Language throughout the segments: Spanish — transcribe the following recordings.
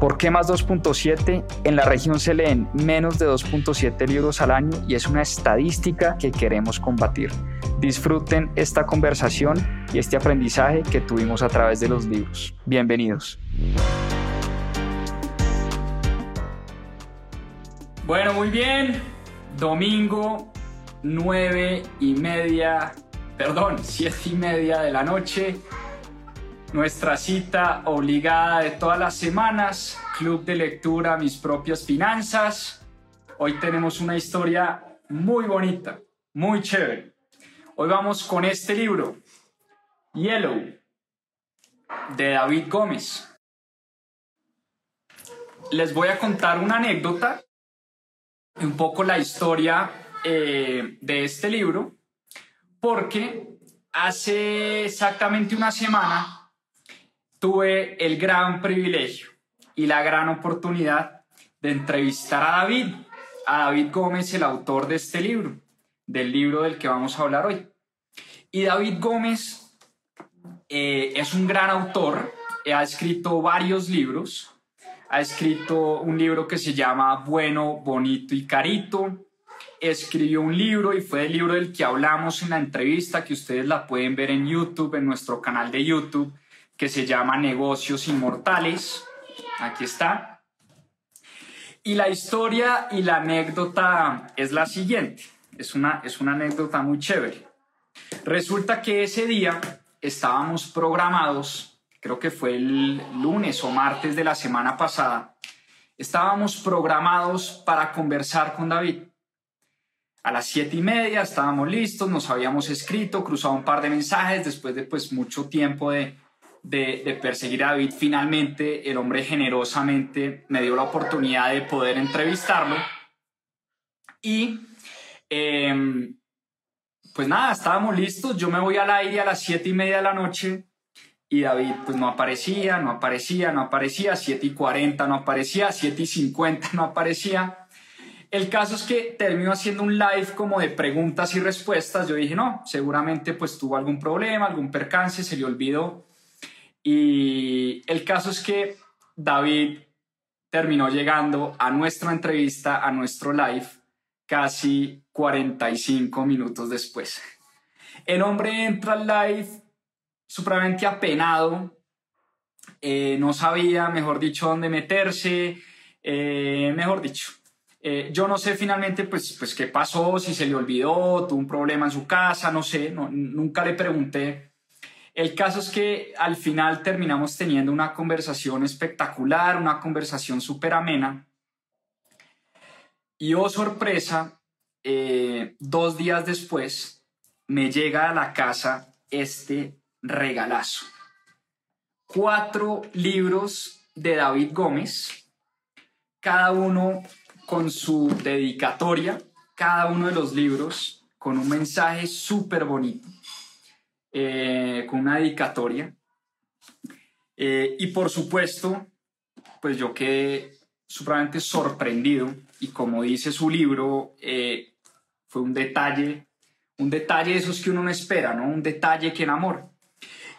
¿Por qué más 2.7? En la región se leen menos de 2.7 libros al año y es una estadística que queremos combatir. Disfruten esta conversación y este aprendizaje que tuvimos a través de los libros. Bienvenidos. Bueno, muy bien. Domingo, 9 y media, perdón, 7 y media de la noche. Nuestra cita obligada de todas las semanas, Club de Lectura Mis Propias Finanzas. Hoy tenemos una historia muy bonita, muy chévere. Hoy vamos con este libro, Yellow, de David Gómez. Les voy a contar una anécdota, un poco la historia eh, de este libro, porque hace exactamente una semana tuve el gran privilegio y la gran oportunidad de entrevistar a David, a David Gómez, el autor de este libro del libro del que vamos a hablar hoy. Y David Gómez eh, es un gran autor, ha escrito varios libros, ha escrito un libro que se llama Bueno, Bonito y Carito, escribió un libro y fue el libro del que hablamos en la entrevista, que ustedes la pueden ver en YouTube, en nuestro canal de YouTube, que se llama Negocios Inmortales. Aquí está. Y la historia y la anécdota es la siguiente. Es una, es una anécdota muy chévere. Resulta que ese día estábamos programados, creo que fue el lunes o martes de la semana pasada, estábamos programados para conversar con David. A las siete y media estábamos listos, nos habíamos escrito, cruzado un par de mensajes después de pues mucho tiempo de, de, perseguir a David. Finalmente el hombre generosamente me dio la oportunidad de poder entrevistarlo y Em, pues nada, estábamos listos. Yo me voy al aire a las siete y media de la noche y David pues no aparecía, no aparecía, no aparecía. Siete y cuarenta no aparecía, siete y cincuenta no aparecía. El caso es que terminó haciendo un live como de preguntas y respuestas. Yo dije, no, seguramente pues tuvo algún problema, algún percance, se le olvidó. Y el caso es que David terminó llegando a nuestra entrevista, a nuestro live, casi 45 minutos después. El hombre entra al live supremamente apenado, eh, no sabía, mejor dicho, dónde meterse, eh, mejor dicho. Eh, yo no sé finalmente pues, pues qué pasó, si se le olvidó, tuvo un problema en su casa, no sé, nunca le pregunté. El caso es que al final terminamos teniendo una conversación espectacular, una conversación súper amena. Y oh sorpresa, eh, dos días después, me llega a la casa este regalazo. Cuatro libros de David Gómez, cada uno con su dedicatoria, cada uno de los libros con un mensaje súper bonito, eh, con una dedicatoria. Eh, y por supuesto, pues yo quedé supremamente sorprendido y como dice su libro, fue un detalle, un detalle de esos que uno no espera, ¿no? Un detalle que enamora.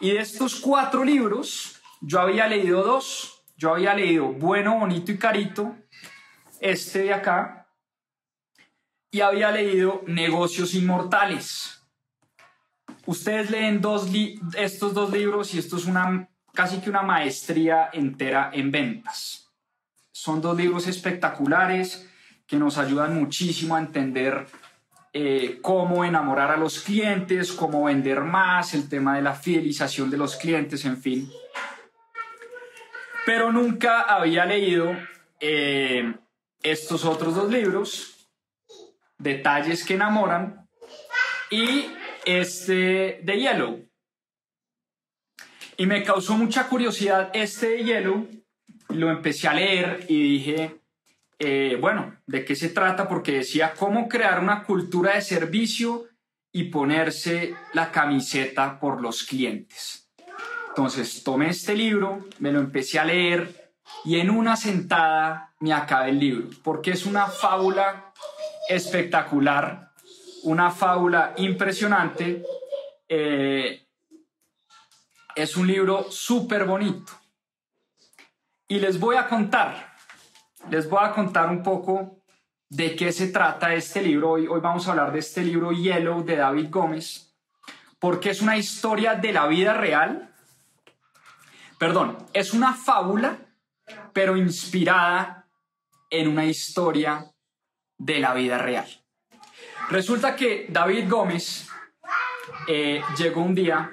Y de estos cuatro libros, yo había leído dos. Yo había leído Bueno, Bonito y Carito, este de acá, y había leído Negocios Inmortales. Ustedes leen estos dos libros y esto es una, casi que una maestría entera en ventas. Son dos libros espectaculares que nos ayudan muchísimo a entender eh, cómo enamorar a los clientes, cómo vender más, el tema de la fidelización de los clientes, en fin. Pero nunca había leído eh, estos otros dos libros, Detalles que enamoran, y este de Yellow. Y me causó mucha curiosidad este de Yellow, lo empecé a leer y dije, eh, bueno, ¿de qué se trata? Porque decía cómo crear una cultura de servicio y ponerse la camiseta por los clientes. Entonces tomé este libro, me lo empecé a leer y en una sentada me acabé el libro, porque es una fábula espectacular, una fábula impresionante. Eh, es un libro súper bonito. Y les voy a contar, les voy a contar un poco de qué se trata este libro. Hoy, hoy vamos a hablar de este libro Yellow de David Gómez, porque es una historia de la vida real. Perdón, es una fábula, pero inspirada en una historia de la vida real. Resulta que David Gómez eh, llegó un día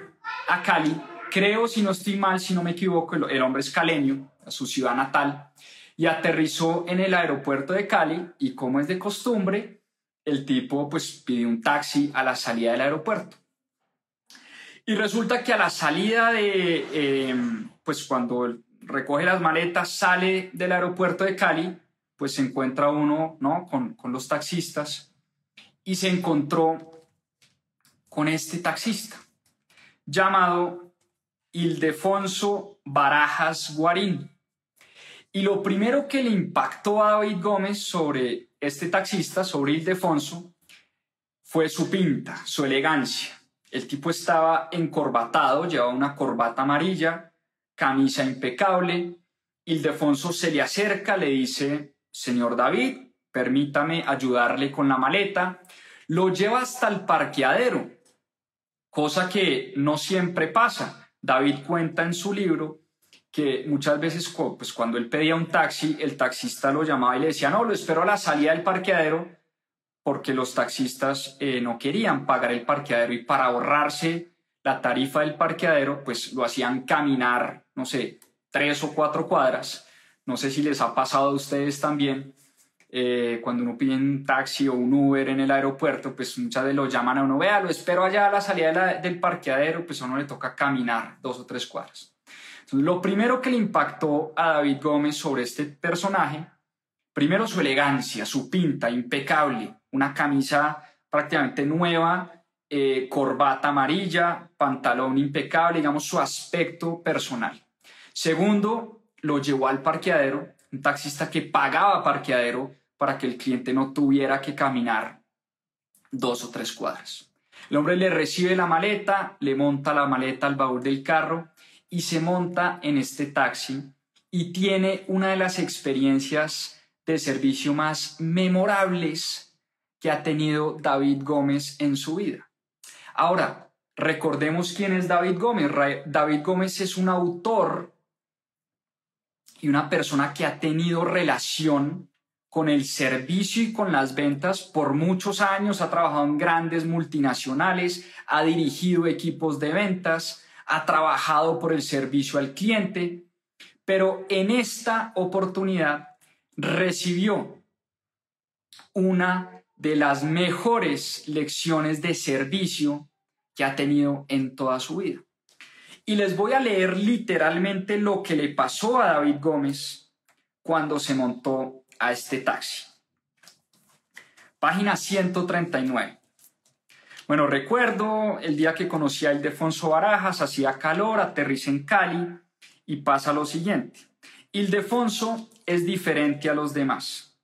a Cali, creo, si no estoy mal, si no me equivoco, el hombre es caleño, su ciudad natal, y aterrizó en el aeropuerto de Cali y como es de costumbre, el tipo pues pidió un taxi a la salida del aeropuerto. Y resulta que a la salida de, em, pues cuando recoge las maletas, sale del aeropuerto de Cali, pues se encuentra uno, ¿no? Con, con los taxistas y se encontró con este taxista llamado Ildefonso Barajas Guarín. Y lo primero que le impactó a David Gómez sobre este taxista, sobre Ildefonso, fue su pinta, su elegancia. El tipo estaba encorbatado, llevaba una corbata amarilla, camisa impecable. Ildefonso se le acerca, le dice, señor David, permítame ayudarle con la maleta. Lo lleva hasta el parqueadero, cosa que no siempre pasa. David cuenta en su libro que muchas veces pues, cuando él pedía un taxi, el taxista lo llamaba y le decía, no, lo espero a la salida del parqueadero, porque los taxistas eh, no querían pagar el parqueadero y para ahorrarse la tarifa del parqueadero, pues lo hacían caminar, no sé, tres o cuatro cuadras. No sé si les ha pasado a ustedes también, eh, cuando uno pide un taxi o un Uber en el aeropuerto, pues muchas veces lo llaman a uno, vea, lo espero allá a la salida del parqueadero, pues a uno le toca caminar dos o tres cuadras lo primero que le impactó a David Gómez sobre este personaje, primero su elegancia, su pinta impecable, una camisa prácticamente nueva, eh, corbata amarilla, pantalón impecable, digamos su aspecto personal. Segundo, lo llevó al parqueadero, un taxista que pagaba parqueadero para que el cliente no tuviera que caminar dos o tres cuadras. El hombre le recibe la maleta, le monta la maleta al baúl del carro y se monta en este taxi y tiene una de las experiencias de servicio más memorables que ha tenido David Gómez en su vida. Ahora, recordemos quién es David Gómez. David Gómez es un autor y una persona que ha tenido relación con el servicio y con las ventas por muchos años, ha trabajado en grandes multinacionales, ha dirigido equipos de ventas, ha trabajado por el servicio al cliente, pero en esta oportunidad recibió una de las mejores lecciones de servicio que ha tenido en toda su vida. Y les voy a leer literalmente lo que le pasó a David Gómez cuando se montó a este taxi. Página 139. Bueno, recuerdo el día que conocí a Ildefonso Barajas, hacía calor, aterricé en Cali y pasa lo siguiente. Ildefonso es diferente a los demás.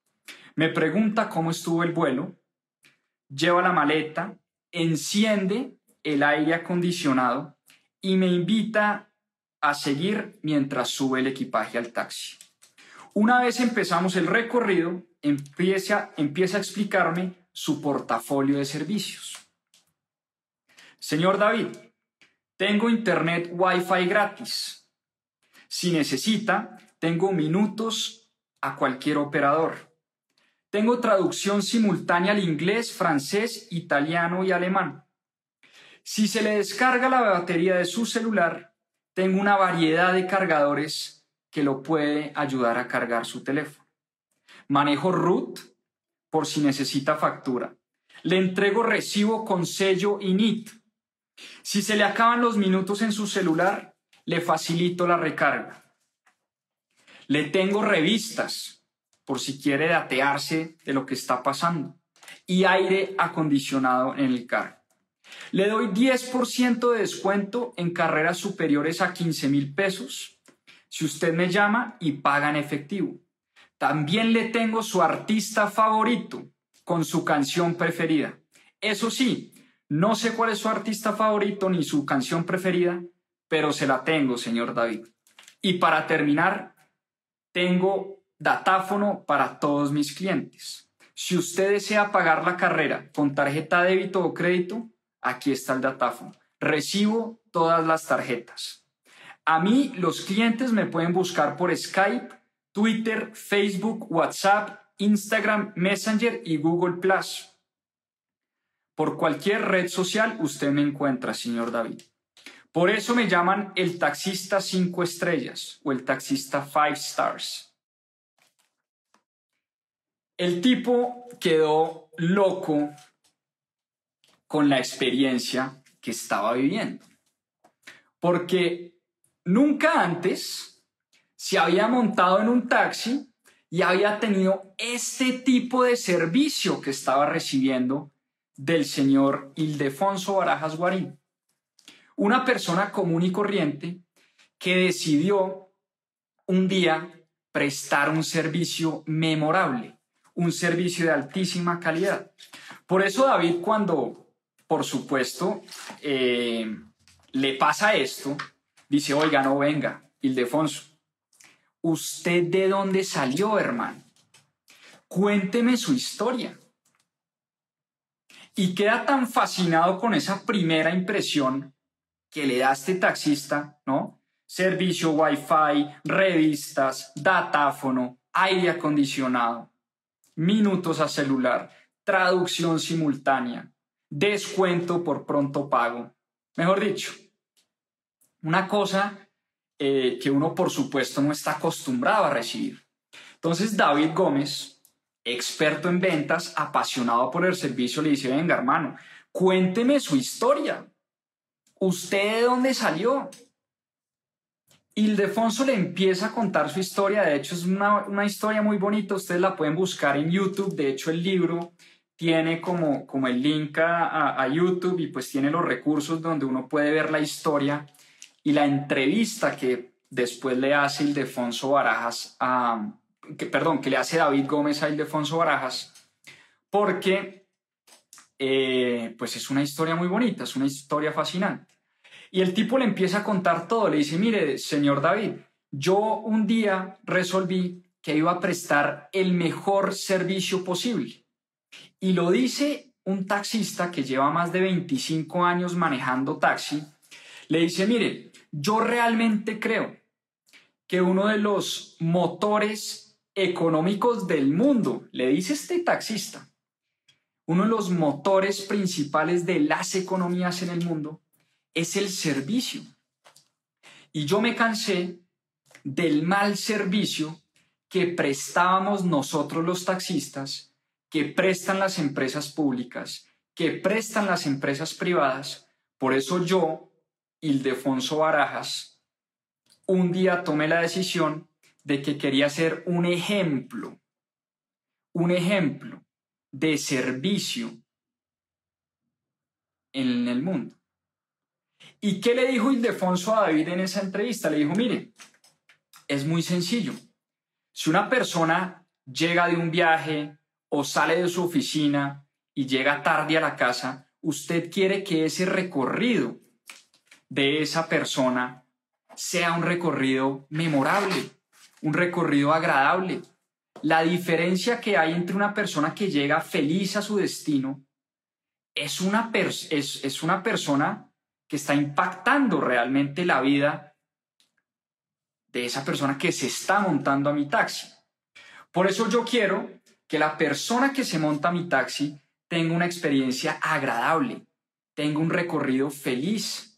Me pregunta cómo estuvo el vuelo, lleva la maleta, enciende el aire acondicionado y me invita a seguir mientras sube el equipaje al taxi. Una vez empezamos el recorrido, empieza, empieza a explicarme su portafolio de servicios. Señor David, tengo internet Wi-Fi gratis. Si necesita, tengo minutos a cualquier operador. Tengo traducción simultánea al inglés, francés, italiano y alemán. Si se le descarga la batería de su celular, tengo una variedad de cargadores que lo puede ayudar a cargar su teléfono. Manejo root por si necesita factura. Le entrego recibo con sello INIT si se le acaban los minutos en su celular, le facilito la recarga. Le tengo revistas por si quiere datearse de lo que está pasando y aire acondicionado en el carro. Le doy 10% de descuento en carreras superiores a 15 mil pesos si usted me llama y paga en efectivo. También le tengo su artista favorito con su canción preferida. Eso sí, no sé cuál es su artista favorito ni su canción preferida, pero se la tengo, señor David. Y para terminar, tengo datáfono para todos mis clientes. Si usted desea pagar la carrera con tarjeta débito o crédito, aquí está el datáfono. Recibo todas las tarjetas. A mí los clientes me pueden buscar por Skype, Twitter, Facebook, WhatsApp, Instagram, Messenger y Google Plus. Por cualquier red social usted me encuentra, señor David. Por eso me llaman el taxista cinco estrellas o el taxista five stars. El tipo quedó loco con la experiencia que estaba viviendo. Porque nunca antes se había montado en un taxi y había tenido este tipo de servicio que estaba recibiendo del señor Ildefonso Barajas Guarín. Una persona común y corriente que decidió un día prestar un servicio memorable, un servicio de altísima calidad. Por eso David cuando por supuesto, eh, le pasa esto, dice, oiga, no venga, Ildefonso, ¿usted de dónde salió, hermano? Cuénteme su historia. Y queda tan fascinado con esa primera impresión que le da este taxista, ¿no? Servicio Wi-Fi, revistas, datáfono, aire acondicionado, minutos a celular, traducción simultánea, descuento por pronto pago. Mejor dicho, una cosa eh, que uno por supuesto no está acostumbrado a recibir. Entonces David Gómez, experto en ventas, apasionado por el servicio, le dice, venga hermano, cuénteme su historia. ¿Usted de dónde salió? Ildefonso le empieza a contar su historia, de hecho es una, una historia muy bonita, ustedes la pueden buscar en YouTube, de hecho el libro tiene como, como el link a, YouTube y pues tiene los recursos donde uno puede ver la historia y la entrevista que después le hace Ildefonso Barajas a, que, perdón, que le hace David Gómez a Ildefonso Barajas, porque eh, pues es una historia muy bonita, es una historia fascinante. Y el tipo le empieza a contar todo, le dice, mire, señor David, yo un día resolví que iba a prestar el mejor servicio posible y lo dice un taxista que lleva más de 25 años manejando taxi. Le dice, mire, yo realmente creo que uno de los motores económicos del mundo, le dice este taxista, uno de los motores principales de las economías en el mundo es el servicio. Y yo me cansé del mal servicio que prestábamos nosotros los taxistas que prestan las empresas públicas, que prestan las empresas privadas. Por eso yo, Ildefonso Barajas, un día tomé la decisión de que quería ser un ejemplo, un ejemplo de servicio en el mundo. ¿Y qué le dijo Ildefonso a David en esa entrevista? Le dijo, mire, es muy sencillo. Si una persona llega de un viaje, o sale de su oficina y llega tarde a la casa, usted quiere que ese recorrido de esa persona sea un recorrido memorable, un recorrido agradable. La diferencia que hay entre una persona que llega feliz a su destino es una, es, una persona que está impactando realmente la vida de esa persona que se está montando a mi taxi. Por eso yo quiero que la persona que se monta a mi taxi tenga una experiencia agradable, tenga un recorrido feliz,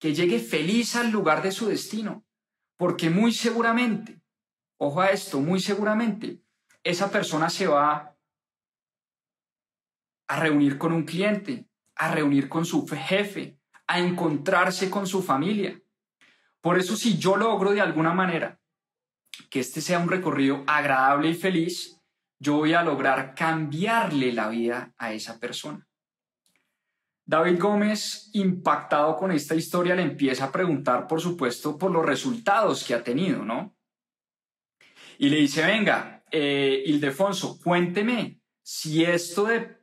que llegue feliz al lugar de su destino, porque muy seguramente, ojo a esto, muy seguramente, esa persona se va a reunir con un cliente, a reunir con su jefe, a encontrarse con su familia. Por eso si yo logro de alguna manera que este sea un recorrido agradable y feliz, yo voy a lograr cambiarle la vida a esa persona. David Gómez, impactado con esta historia, le empieza a preguntar, por supuesto, por los resultados que ha tenido, ¿no? Y le dice, venga, eh, Ildefonso, cuénteme si esto de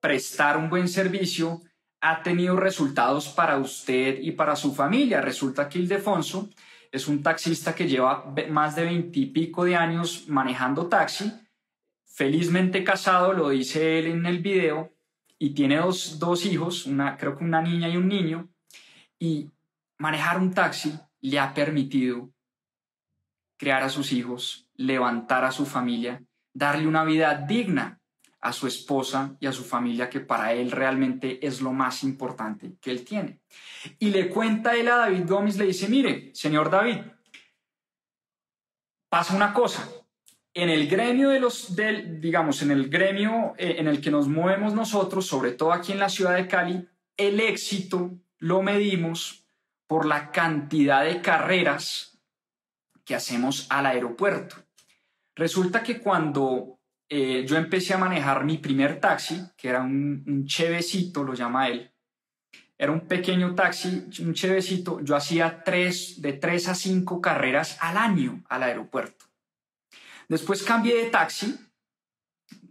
prestar un buen servicio ha tenido resultados para usted y para su familia. Resulta que Ildefonso es un taxista que lleva más de veintipico de años manejando taxi, felizmente casado, lo dice él en el video, y tiene dos, dos hijos, una, creo que una niña y un niño, y manejar un taxi le ha permitido crear a sus hijos, levantar a su familia, darle una vida digna a su esposa y a su familia, que para él realmente es lo más importante que él tiene. Y le cuenta él a David Gómez, le dice, mire, señor David, pasa una cosa, en el gremio de los, del, digamos, en el gremio eh, en el que nos movemos nosotros, sobre todo aquí en la ciudad de Cali, el éxito lo medimos por la cantidad de carreras que hacemos al aeropuerto. Resulta que cuando eh, yo empecé a manejar mi primer taxi, que era un, un chevecito, lo llama él, era un pequeño taxi, un chevecito, yo hacía tres, de tres a cinco carreras al año al aeropuerto. Después cambié de taxi,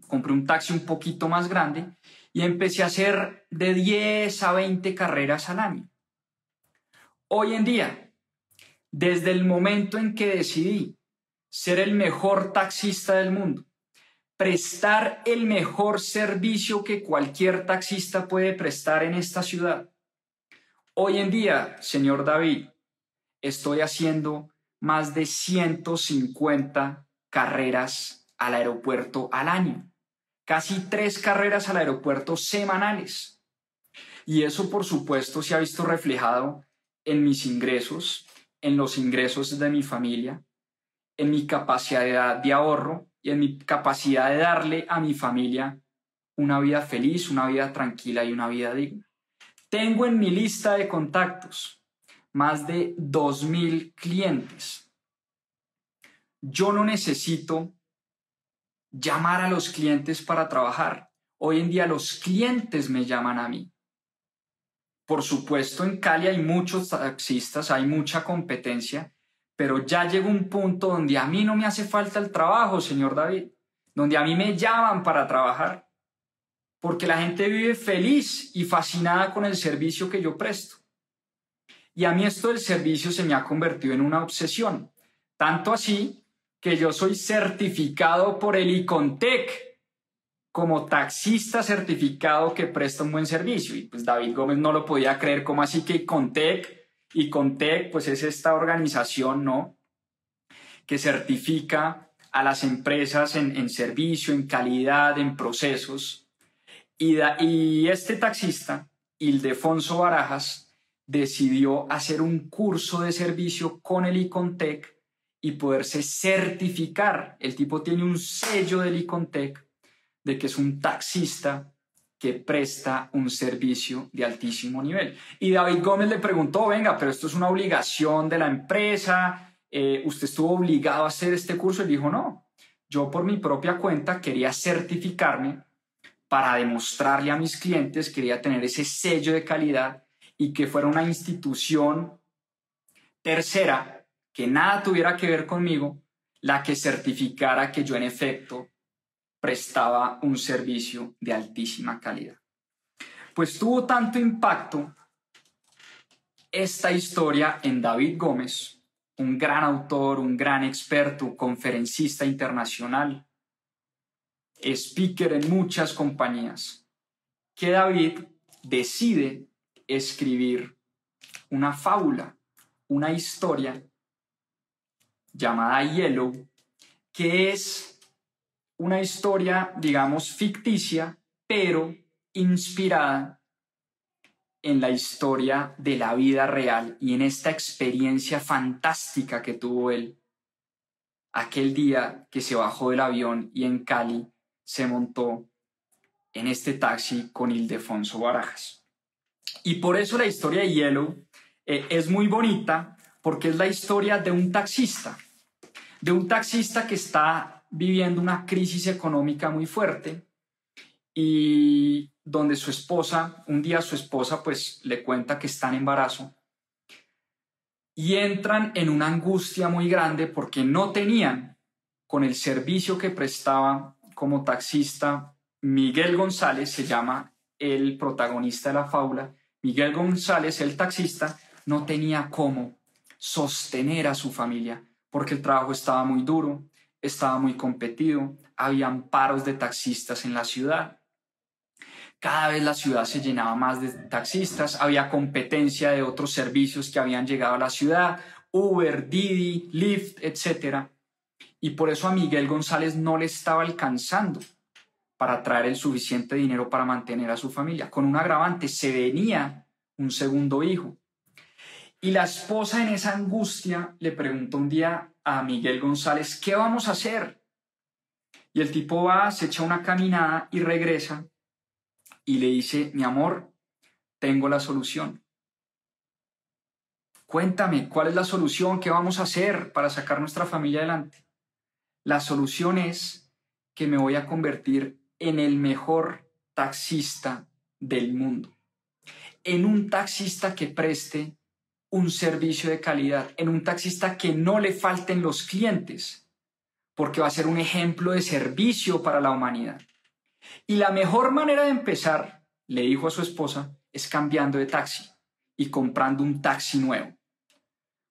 compré un taxi un poquito más grande y empecé a hacer de 10 a 20 carreras al año. Hoy en día, desde el momento en que decidí ser el mejor taxista del mundo, prestar el mejor servicio que cualquier taxista puede prestar en esta ciudad. Hoy en día, señor David, estoy haciendo más de 150 carreras al aeropuerto al año, casi tres carreras al aeropuerto semanales. Y eso, por supuesto, se ha visto reflejado en mis ingresos, en los ingresos de mi familia, en mi capacidad de ahorro y en mi capacidad de darle a mi familia una vida feliz, una vida tranquila y una vida digna. Tengo en mi lista de contactos más de 2.000 clientes yo no necesito llamar a los clientes para trabajar. Hoy en día los clientes me llaman a mí. Por supuesto, en Cali hay muchos taxistas, hay mucha competencia, pero ya llegó un punto donde a mí no me hace falta el trabajo, señor David, donde a mí me llaman para trabajar, porque la gente vive feliz y fascinada con el servicio que yo presto. Y a mí esto del servicio se me ha convertido en una obsesión, tanto así que yo soy certificado por el ICONTEC como taxista certificado que presta un buen servicio. Y pues David Gómez no lo podía creer, como así que ICONTEC? ICONTEC pues es esta organización, ¿no? Que certifica a las empresas en, servicio, en calidad, en procesos. Y, y este taxista, Ildefonso Barajas, decidió hacer un curso de servicio con el ICONTEC y poderse certificar. El tipo tiene un sello del Icontec de que es un taxista que presta un servicio de altísimo nivel. Y David Gómez le preguntó, venga, pero esto es una obligación de la empresa, eh, usted estuvo obligado a hacer este curso. Y dijo, no, yo por mi propia cuenta quería certificarme para demostrarle a mis clientes, quería tener ese sello de calidad y que fuera una institución tercera que nada tuviera que ver conmigo, la que certificara que yo en efecto prestaba un servicio de altísima calidad. Pues tuvo tanto impacto esta historia en David Gómez, un gran autor, un gran experto, conferencista internacional, speaker en muchas compañías, que David decide escribir una fábula, una historia llamada Yellow, que es una historia, digamos, ficticia, pero inspirada en la historia de la vida real y en esta experiencia fantástica que tuvo él aquel día que se bajó del avión y en Cali se montó en este taxi con Ildefonso Barajas. Y por eso la historia de Yellow eh, es muy bonita porque es la historia de un taxista de un taxista que está viviendo una crisis económica muy fuerte y donde su esposa, un día su esposa pues le cuenta que está en embarazo y entran en una angustia muy grande porque no tenían con el servicio que prestaba como taxista Miguel González, se llama el protagonista de la fábula, Miguel González, el taxista, no tenía cómo sostener a su familia porque el trabajo estaba muy duro, estaba muy competido, habían paros de taxistas en la ciudad. Cada vez la ciudad se llenaba más de taxistas, había competencia de otros servicios que habían llegado a la ciudad, Uber, Didi, Lyft, etc. Y por eso a Miguel González no le estaba alcanzando para traer el suficiente dinero para mantener a su familia. Con un agravante, se venía un segundo hijo. Y la esposa en esa angustia le preguntó un día a Miguel González, ¿qué vamos a hacer? Y el tipo va, se echa una caminada y regresa y le dice, mi amor, tengo la solución. Cuéntame, ¿cuál es la solución? ¿Qué vamos a hacer para sacar nuestra familia adelante? La solución es que me voy a convertir en el mejor taxista del mundo, en un taxista que preste un servicio de calidad, en un taxista que no le falten los clientes, porque va a ser un ejemplo de servicio para la humanidad. Y la mejor manera de empezar, le dijo a su esposa, es cambiando de taxi y comprando un taxi nuevo.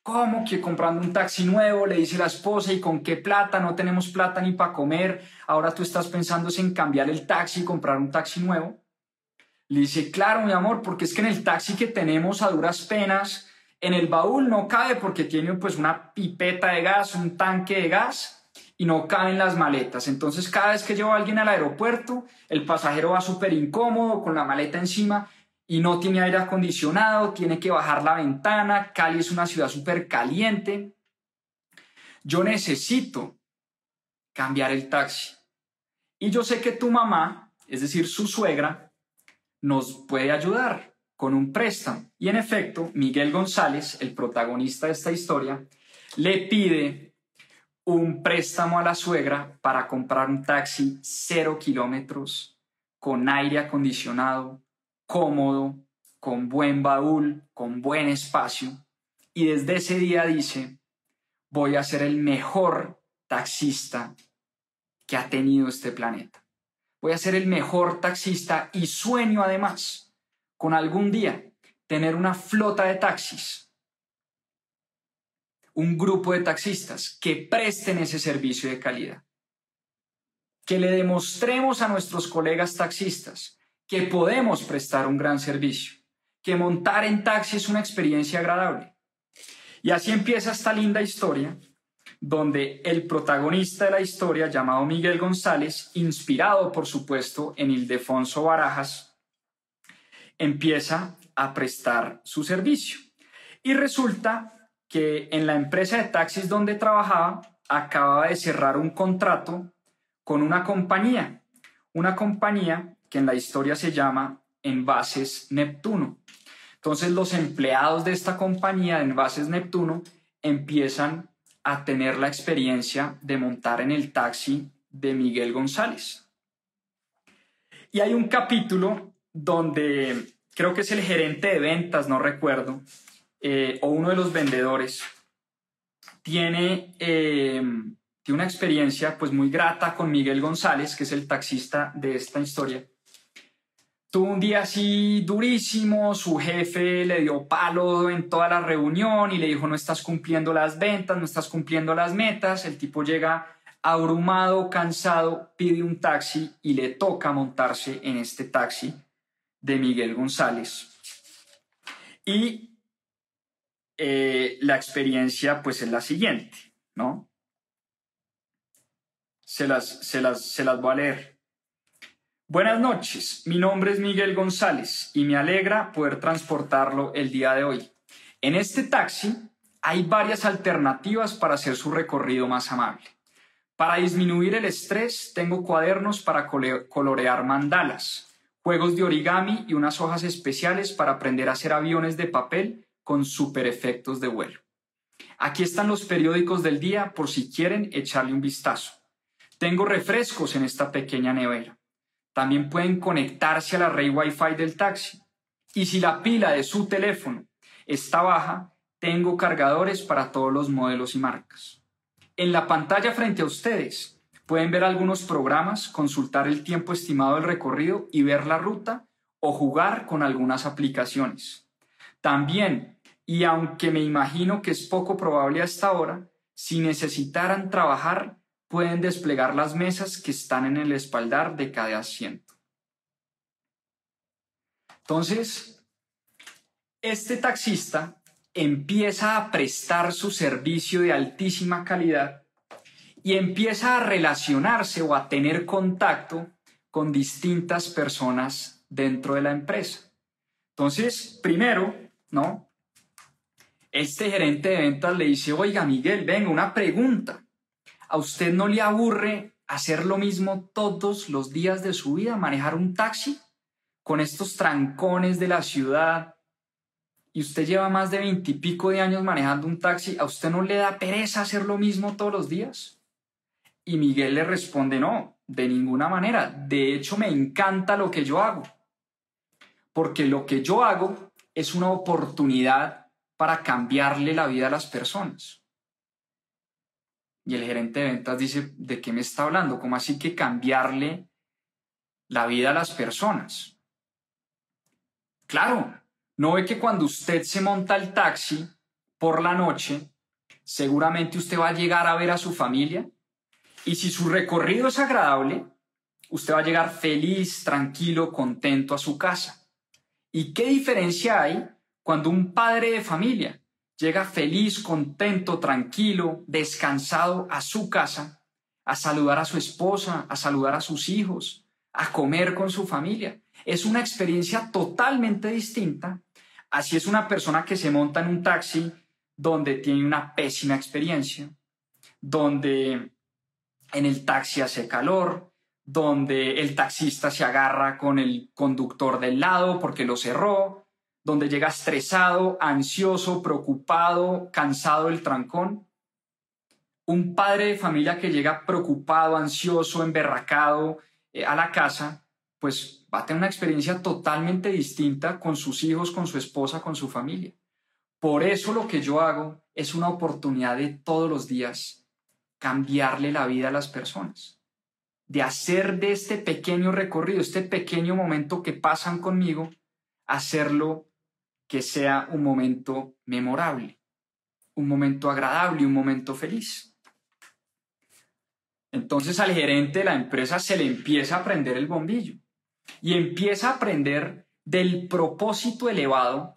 ¿Cómo que comprando un taxi nuevo? Le dice la esposa, ¿y con qué plata? No tenemos plata ni para comer. Ahora tú estás pensando en cambiar el taxi y comprar un taxi nuevo. Le dice, claro, mi amor, porque es que en el taxi que tenemos a duras penas, en el baúl no cabe porque tiene pues una pipeta de gas, un tanque de gas y no caben las maletas. Entonces cada vez que llevo a alguien al aeropuerto, el pasajero va súper incómodo con la maleta encima y no tiene aire acondicionado, tiene que bajar la ventana, Cali es una ciudad súper caliente. Yo necesito cambiar el taxi. Y yo sé que tu mamá, es decir, su suegra, nos puede ayudar con un préstamo. Y en efecto, Miguel González, el protagonista de esta historia, le pide un préstamo a la suegra para comprar un taxi cero kilómetros, con aire acondicionado, cómodo, con buen baúl, con buen espacio. Y desde ese día dice, voy a ser el mejor taxista que ha tenido este planeta. Voy a ser el mejor taxista y sueño además con algún día tener una flota de taxis, un grupo de taxistas que presten ese servicio de calidad, que le demostremos a nuestros colegas taxistas que podemos prestar un gran servicio, que montar en taxi es una experiencia agradable. Y así empieza esta linda historia, donde el protagonista de la historia, llamado Miguel González, inspirado por supuesto en Ildefonso Barajas, empieza a prestar su servicio. Y resulta que en la empresa de taxis donde trabajaba, acababa de cerrar un contrato con una compañía, una compañía que en la historia se llama Envases Neptuno. Entonces los empleados de esta compañía de Envases Neptuno empiezan a tener la experiencia de montar en el taxi de Miguel González. Y hay un capítulo donde creo que es el gerente de ventas, no recuerdo, eh, o uno de los vendedores, tiene eh, tiene una experiencia pues muy grata con Miguel González, que es el taxista de esta historia. Tuvo un día así durísimo, su jefe le dio palo en toda la reunión y le dijo no estás cumpliendo las ventas, no estás cumpliendo las metas. El tipo llega abrumado, cansado, pide un taxi y le toca montarse en este taxi de Miguel González. Y eh, la experiencia pues es la siguiente, ¿no? Se las, se las, se las voy a leer. Buenas noches, mi nombre es Miguel González y me alegra poder transportarlo el día de hoy. En este taxi hay varias alternativas para hacer su recorrido más amable. Para disminuir el estrés tengo cuadernos para colorear mandalas, juegos de origami y unas hojas especiales para aprender a hacer aviones de papel con super efectos de vuelo. Aquí están los periódicos del día por si quieren echarle un vistazo. Tengo refrescos en esta pequeña nevera. también pueden conectarse a la red Wi-Fi del taxi. Y si la pila de su teléfono está baja, tengo cargadores para todos los modelos y marcas. En la pantalla frente a ustedes pueden ver algunos programas, consultar el tiempo estimado del recorrido y ver la ruta o jugar con algunas aplicaciones. También, y aunque me imagino que es poco probable hasta ahora, si necesitaran trabajar, pueden desplegar las mesas que están en el espaldar de cada asiento. Entonces, este taxista empieza a prestar su servicio de altísima calidad y empieza a relacionarse o a tener contacto con distintas personas dentro de la empresa. Entonces, primero, ¿no? Este gerente de ventas le dice, oiga, Miguel, venga, una pregunta. ¿A usted no le aburre hacer lo mismo todos los días de su vida, manejar un taxi con estos trancones de la ciudad, y usted lleva más de veintipico de años manejando un taxi, ¿a usted no le da pereza hacer lo mismo todos los días? Y Miguel le responde, no, de ninguna manera. De hecho, me encanta lo que yo hago. Porque lo que yo hago es una oportunidad para cambiarle la vida a las personas. Y el gerente de ventas dice, ¿de qué me está hablando? ¿Cómo así que cambiarle la vida a las personas? Claro, ¿No ve que cuando usted se monta el taxi por la noche, seguramente usted va a llegar a ver a su familia? Y si su recorrido es agradable, usted va a llegar feliz, tranquilo, contento a su casa. ¿Y qué diferencia hay cuando un padre de familia llega feliz, contento, tranquilo, descansado a su casa, a saludar a su esposa, a saludar a sus hijos, a comer con su familia? Es una experiencia totalmente distinta Así es una persona que se monta en un taxi donde tiene una pésima experiencia, donde en el taxi hace calor, donde el taxista se agarra con el conductor del lado porque lo cerró, donde llega estresado, ansioso, preocupado, cansado del trancón. Un padre de familia que llega preocupado, ansioso, emberracado eh, a la casa, pues va a tener una experiencia totalmente distinta con sus hijos, con su esposa, con su familia. Por eso lo que yo hago es una oportunidad de todos los días cambiarle la vida a las personas, de hacer de este pequeño recorrido, este pequeño momento que pasan conmigo, hacerlo que sea un momento memorable, un momento agradable, un momento feliz. Entonces al gerente de la empresa se le empieza a prender el bombillo y empieza a aprender del propósito elevado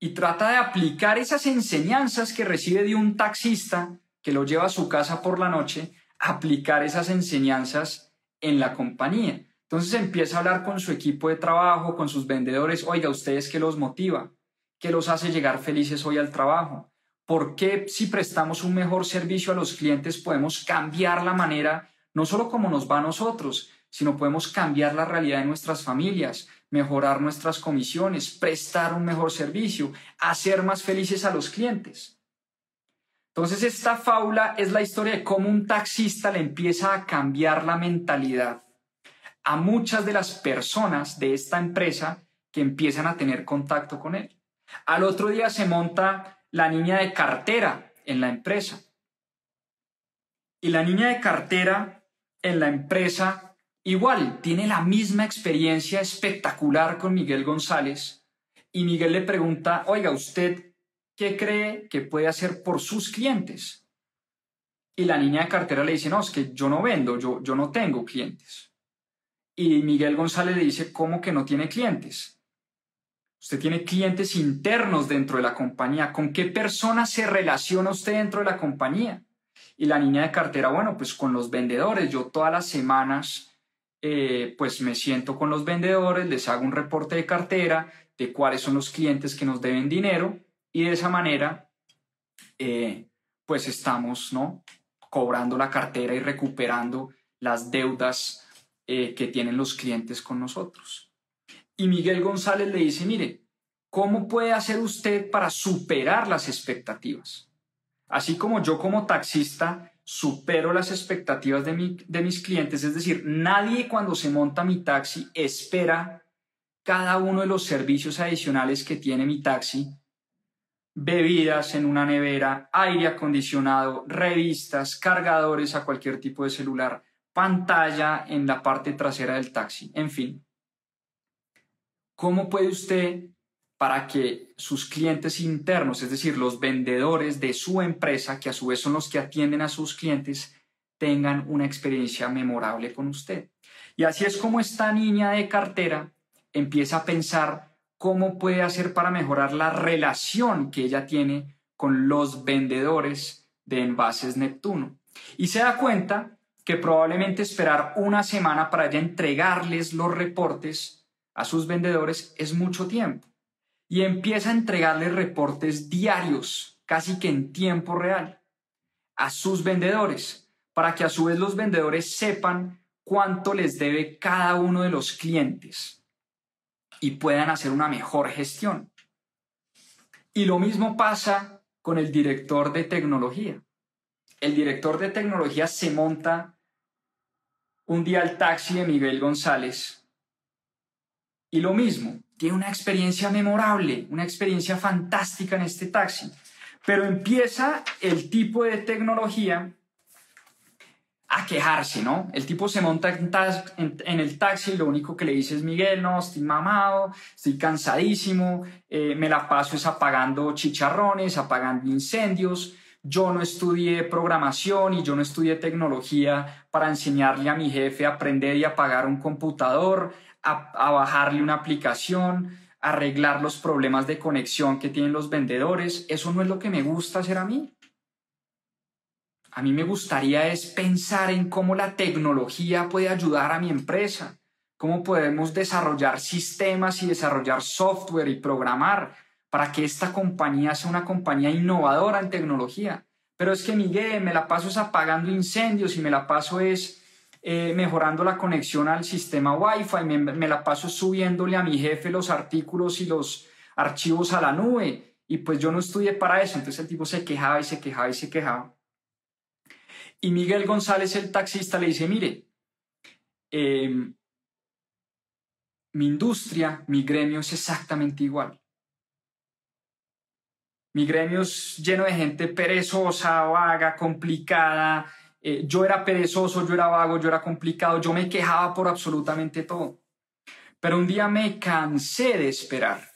y trata de aplicar esas enseñanzas que recibe de un taxista que lo lleva a su casa por la noche, aplicar esas enseñanzas en la compañía. Entonces empieza a hablar con su equipo de trabajo, con sus vendedores, oiga, ¿ustedes qué los motiva? ¿Qué los hace llegar felices hoy al trabajo? ¿Por qué si prestamos un mejor servicio a los clientes podemos cambiar la manera, no solo como nos va a nosotros, sino podemos cambiar la realidad de nuestras familias, mejorar nuestras comisiones, prestar un mejor servicio, hacer más felices a los clientes. Entonces esta fábula es la historia de cómo un taxista le empieza a cambiar la mentalidad a muchas de las personas de esta empresa que empiezan a tener contacto con él. Al otro día se monta la niña de cartera en la empresa. Y la niña de cartera en la empresa Igual, tiene la misma experiencia espectacular con Miguel González y Miguel le pregunta, oiga, ¿usted qué cree que puede hacer por sus clientes? Y la niña de cartera le dice, no, es que yo no vendo, yo, yo no tengo clientes. Y Miguel González le dice, ¿cómo que no tiene clientes? Usted tiene clientes internos dentro de la compañía. ¿Con qué persona se relaciona usted dentro de la compañía? Y la niña de cartera, bueno, pues con los vendedores. Yo todas las semanas eh, pues me siento con los vendedores, les hago un reporte de cartera de cuáles son los clientes que nos deben dinero y de esa manera eh, pues estamos ¿no? cobrando la cartera y recuperando las deudas eh, que tienen los clientes con nosotros. Y Miguel González le dice, mire, ¿cómo puede hacer usted para superar las expectativas? Así como yo como taxista supero las expectativas de, de mis clientes, es decir, nadie cuando se monta mi taxi espera cada uno de los servicios adicionales que tiene mi taxi, bebidas en una nevera, aire acondicionado, revistas, cargadores a cualquier tipo de celular, pantalla en la parte trasera del taxi, en fin. ¿Cómo puede usted, para que sus clientes internos, es decir, los vendedores de su empresa, que a su vez son los que atienden a sus clientes, tengan una experiencia memorable con usted? Y así es como esta niña de cartera empieza a pensar cómo puede hacer para mejorar la relación que ella tiene con los vendedores de envases Neptuno. Y se da cuenta que probablemente esperar una semana para ella entregarles los reportes a sus vendedores es mucho tiempo. Y empieza a entregarles reportes diarios, casi que en tiempo real, a sus vendedores, para que a su vez los vendedores sepan cuánto les debe cada uno de los clientes y puedan hacer una mejor gestión. Y lo mismo pasa con el director de tecnología. El director de tecnología se monta un día al taxi de Miguel González y lo mismo, tiene una experiencia memorable, una experiencia fantástica en este taxi, pero empieza el tipo de tecnología a quejarse, ¿no? El tipo se monta en, el taxi y lo único que le dice es, Miguel, no, estoy mamado, estoy cansadísimo, eh, me la paso es apagando chicharrones, apagando incendios, yo no estudié programación y yo no estudié tecnología para enseñarle a mi jefe a aprender y apagar un computador, a, bajarle una aplicación, arreglar los problemas de conexión que tienen los vendedores. Eso no es lo que me gusta hacer a mí a mí me gustaría es pensar en cómo la tecnología puede ayudar a mi empresa, cómo podemos desarrollar sistemas y desarrollar software y programar para que esta compañía sea una compañía innovadora en tecnología. Pero es que Miguel, me la paso es apagando incendios y me la paso es eh, mejorando la conexión al sistema Wi-Fi, me, la paso subiéndole a mi jefe los artículos y los archivos a la nube. Y pues yo no estudié para eso. Entonces el tipo se quejaba y se quejaba y se quejaba. Y Miguel González, el taxista, le dice, mire, em, mi industria, mi gremio es exactamente igual. Mi gremio es lleno de gente perezosa, vaga, complicada. Eh, yo era perezoso, yo era vago, yo era complicado, yo me quejaba por absolutamente todo. Pero un día me cansé de esperar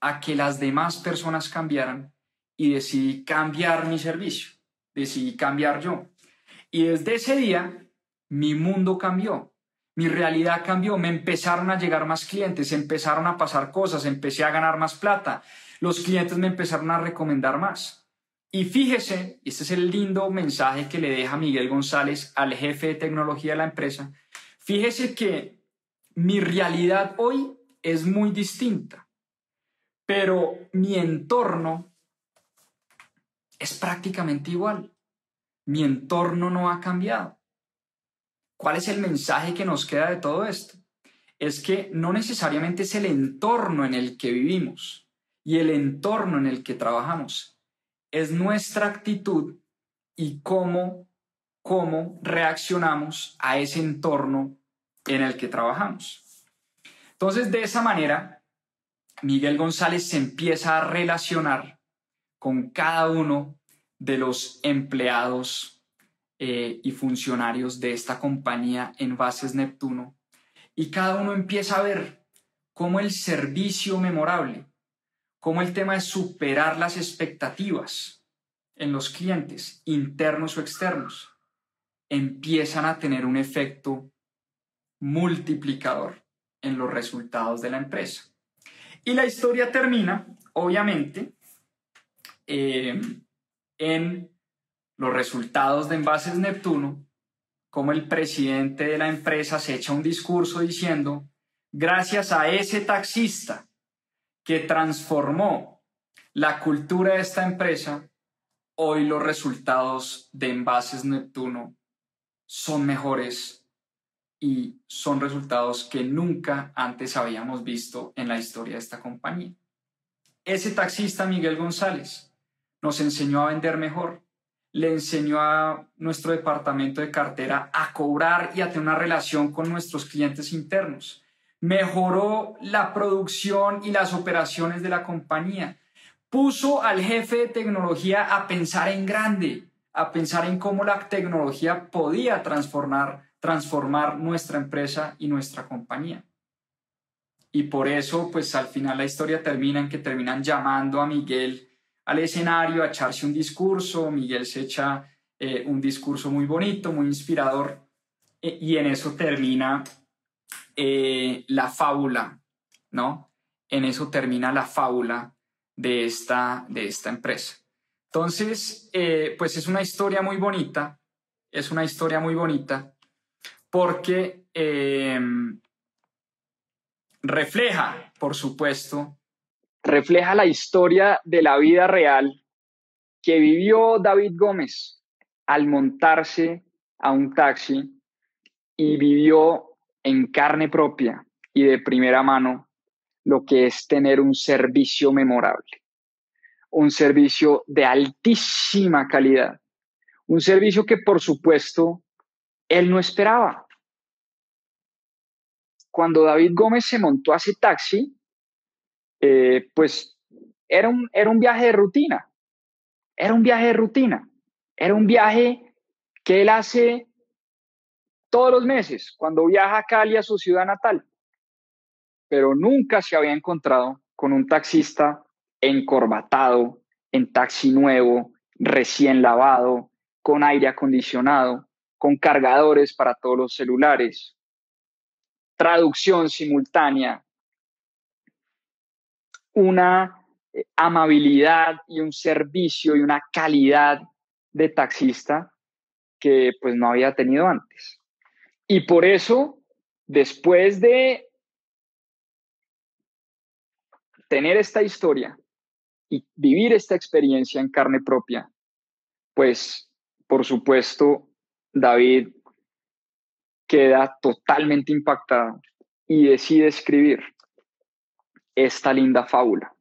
a que las demás personas cambiaran y decidí cambiar mi servicio, decidí cambiar yo. Y desde ese día, mi mundo cambió, mi realidad cambió, me empezaron a llegar más clientes, empezaron a pasar cosas, empecé a ganar más plata, los clientes me empezaron a recomendar más. Y fíjese, este es el lindo mensaje que le deja Miguel González al jefe de tecnología de la empresa, fíjese que mi realidad hoy es muy distinta, pero mi entorno es prácticamente igual mi entorno no ha cambiado. ¿Cuál es el mensaje que nos queda de todo esto? Es que no necesariamente es el entorno en el que vivimos y el entorno en el que trabajamos, es nuestra actitud y cómo, cómo reaccionamos a ese entorno en el que trabajamos. Entonces, de esa manera, Miguel González se empieza a relacionar con cada uno de los empleados eh, y funcionarios de esta compañía Envases Neptuno y cada uno empieza a ver cómo el servicio memorable, cómo el tema de superar las expectativas en los clientes, internos o externos, empiezan a tener un efecto multiplicador en los resultados de la empresa. Y la historia termina, obviamente, eh, en los resultados de Envases Neptuno, como el presidente de la empresa se echa un discurso diciendo, gracias a ese taxista que transformó la cultura de esta empresa, hoy los resultados de Envases Neptuno son mejores y son resultados que nunca antes habíamos visto en la historia de esta compañía. Ese taxista Miguel González nos enseñó a vender mejor, le enseñó a nuestro departamento de cartera a cobrar y a tener una relación con nuestros clientes internos. Mejoró la producción y las operaciones de la compañía. Puso al jefe de tecnología a pensar en grande, a pensar en cómo la tecnología podía transformar, transformar nuestra empresa y nuestra compañía. Y por eso, pues al final la historia termina en que terminan llamando a Miguel al escenario a echarse un discurso. Miguel se echa eh, un discurso muy bonito, muy inspirador. E, y en eso termina eh, la fábula, ¿no? En eso termina la fábula de esta, de esta empresa. Entonces, eh, pues es una historia muy bonita, es una historia muy bonita porque refleja, por supuesto, refleja la historia de la vida real que vivió David Gómez al montarse a un taxi y vivió en carne propia y de primera mano lo que es tener un servicio memorable, un servicio de altísima calidad, un servicio que por supuesto él no esperaba. Cuando David Gómez se montó a ese taxi, eh, pues era un, era un viaje de rutina, era un viaje de rutina, era un viaje que él hace todos los meses, cuando viaja a Cali, a su ciudad natal, pero nunca se había encontrado con un taxista encorbatado, en taxi nuevo, recién lavado, con aire acondicionado, con cargadores para todos los celulares, traducción simultánea, una eh, amabilidad y un servicio y una calidad de taxista que pues no había tenido antes. Y por eso, después de tener esta historia y vivir esta experiencia en carne propia, pues por supuesto, David queda totalmente impactado y decide escribir esta linda fábula,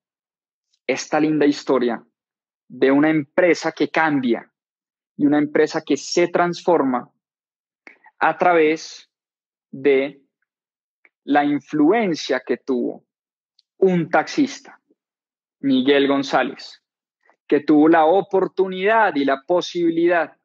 esta linda historia de una empresa que cambia y una empresa que se transforma a través de la influencia que tuvo un taxista, Miguel González, que tuvo la oportunidad y la posibilidad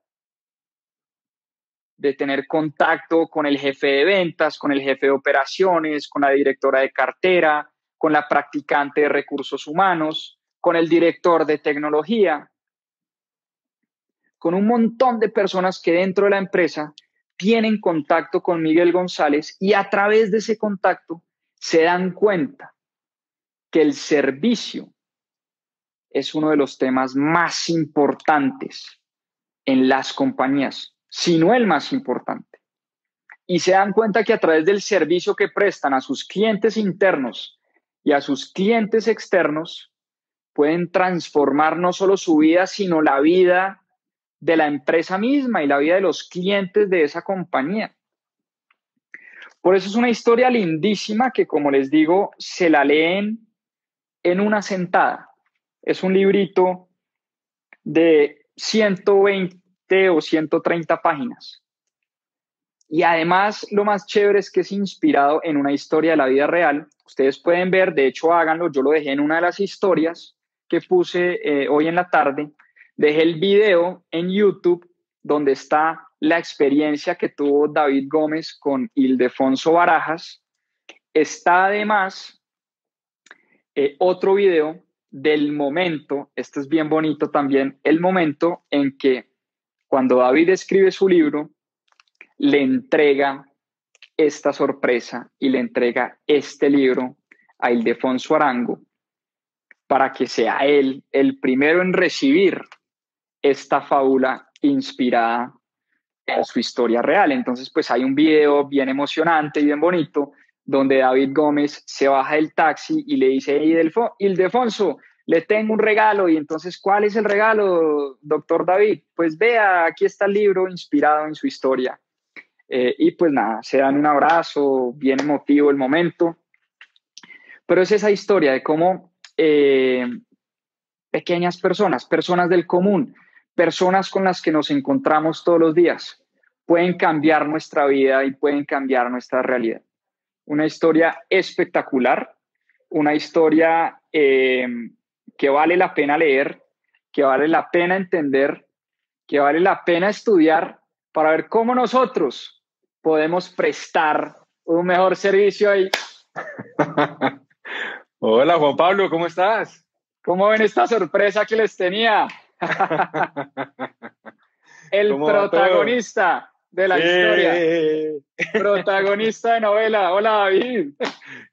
de tener contacto con el jefe de ventas, con el jefe de operaciones, con la directora de cartera, con la practicante de recursos humanos, con el director de tecnología, con un montón de personas que dentro de la empresa tienen contacto con Miguel González y a través de ese contacto se dan cuenta que el servicio es uno de los temas más importantes en las compañías sino el más importante. Y se dan cuenta que a través del servicio que prestan a sus clientes internos y a sus clientes externos, pueden transformar no solo su vida, sino la vida de la empresa misma y la vida de los clientes de esa compañía. Por eso es una historia lindísima que, como les digo, se la leen en una sentada. Es un librito de 120, o 130 páginas. Y además, lo más chévere es que es inspirado en una historia de la vida real. Ustedes pueden ver, de hecho, háganlo. Yo lo dejé en una de las historias que puse eh, hoy en la tarde. Dejé el video en YouTube donde está la experiencia que tuvo David Gómez con Ildefonso Barajas. Está además eh, otro video del momento, este es bien bonito también, el momento en que cuando David escribe su libro, le entrega esta sorpresa y le entrega este libro a Ildefonso Arango para que sea él el primero en recibir esta fábula inspirada en su historia real. Entonces, pues hay un video bien emocionante y bien bonito donde David Gómez se baja del taxi y le dice, Ildefonso, le tengo un regalo y entonces, ¿cuál es el regalo, doctor David? Pues vea, aquí está el libro inspirado en su historia. Eh, y pues nada, se dan un abrazo, bien emotivo el momento. Pero es esa historia de cómo eh, pequeñas personas, personas del común, personas con las que nos encontramos todos los días pueden cambiar nuestra vida y pueden cambiar nuestra realidad. Una historia espectacular, una historia eh, que vale la pena leer, que vale la pena entender, que vale la pena estudiar para ver cómo nosotros podemos prestar un mejor servicio ahí. Hola Juan Pablo, ¿cómo estás? ¿Cómo ven esta sorpresa que les tenía? El protagonista de la historia. Protagonista de novela. Hola David.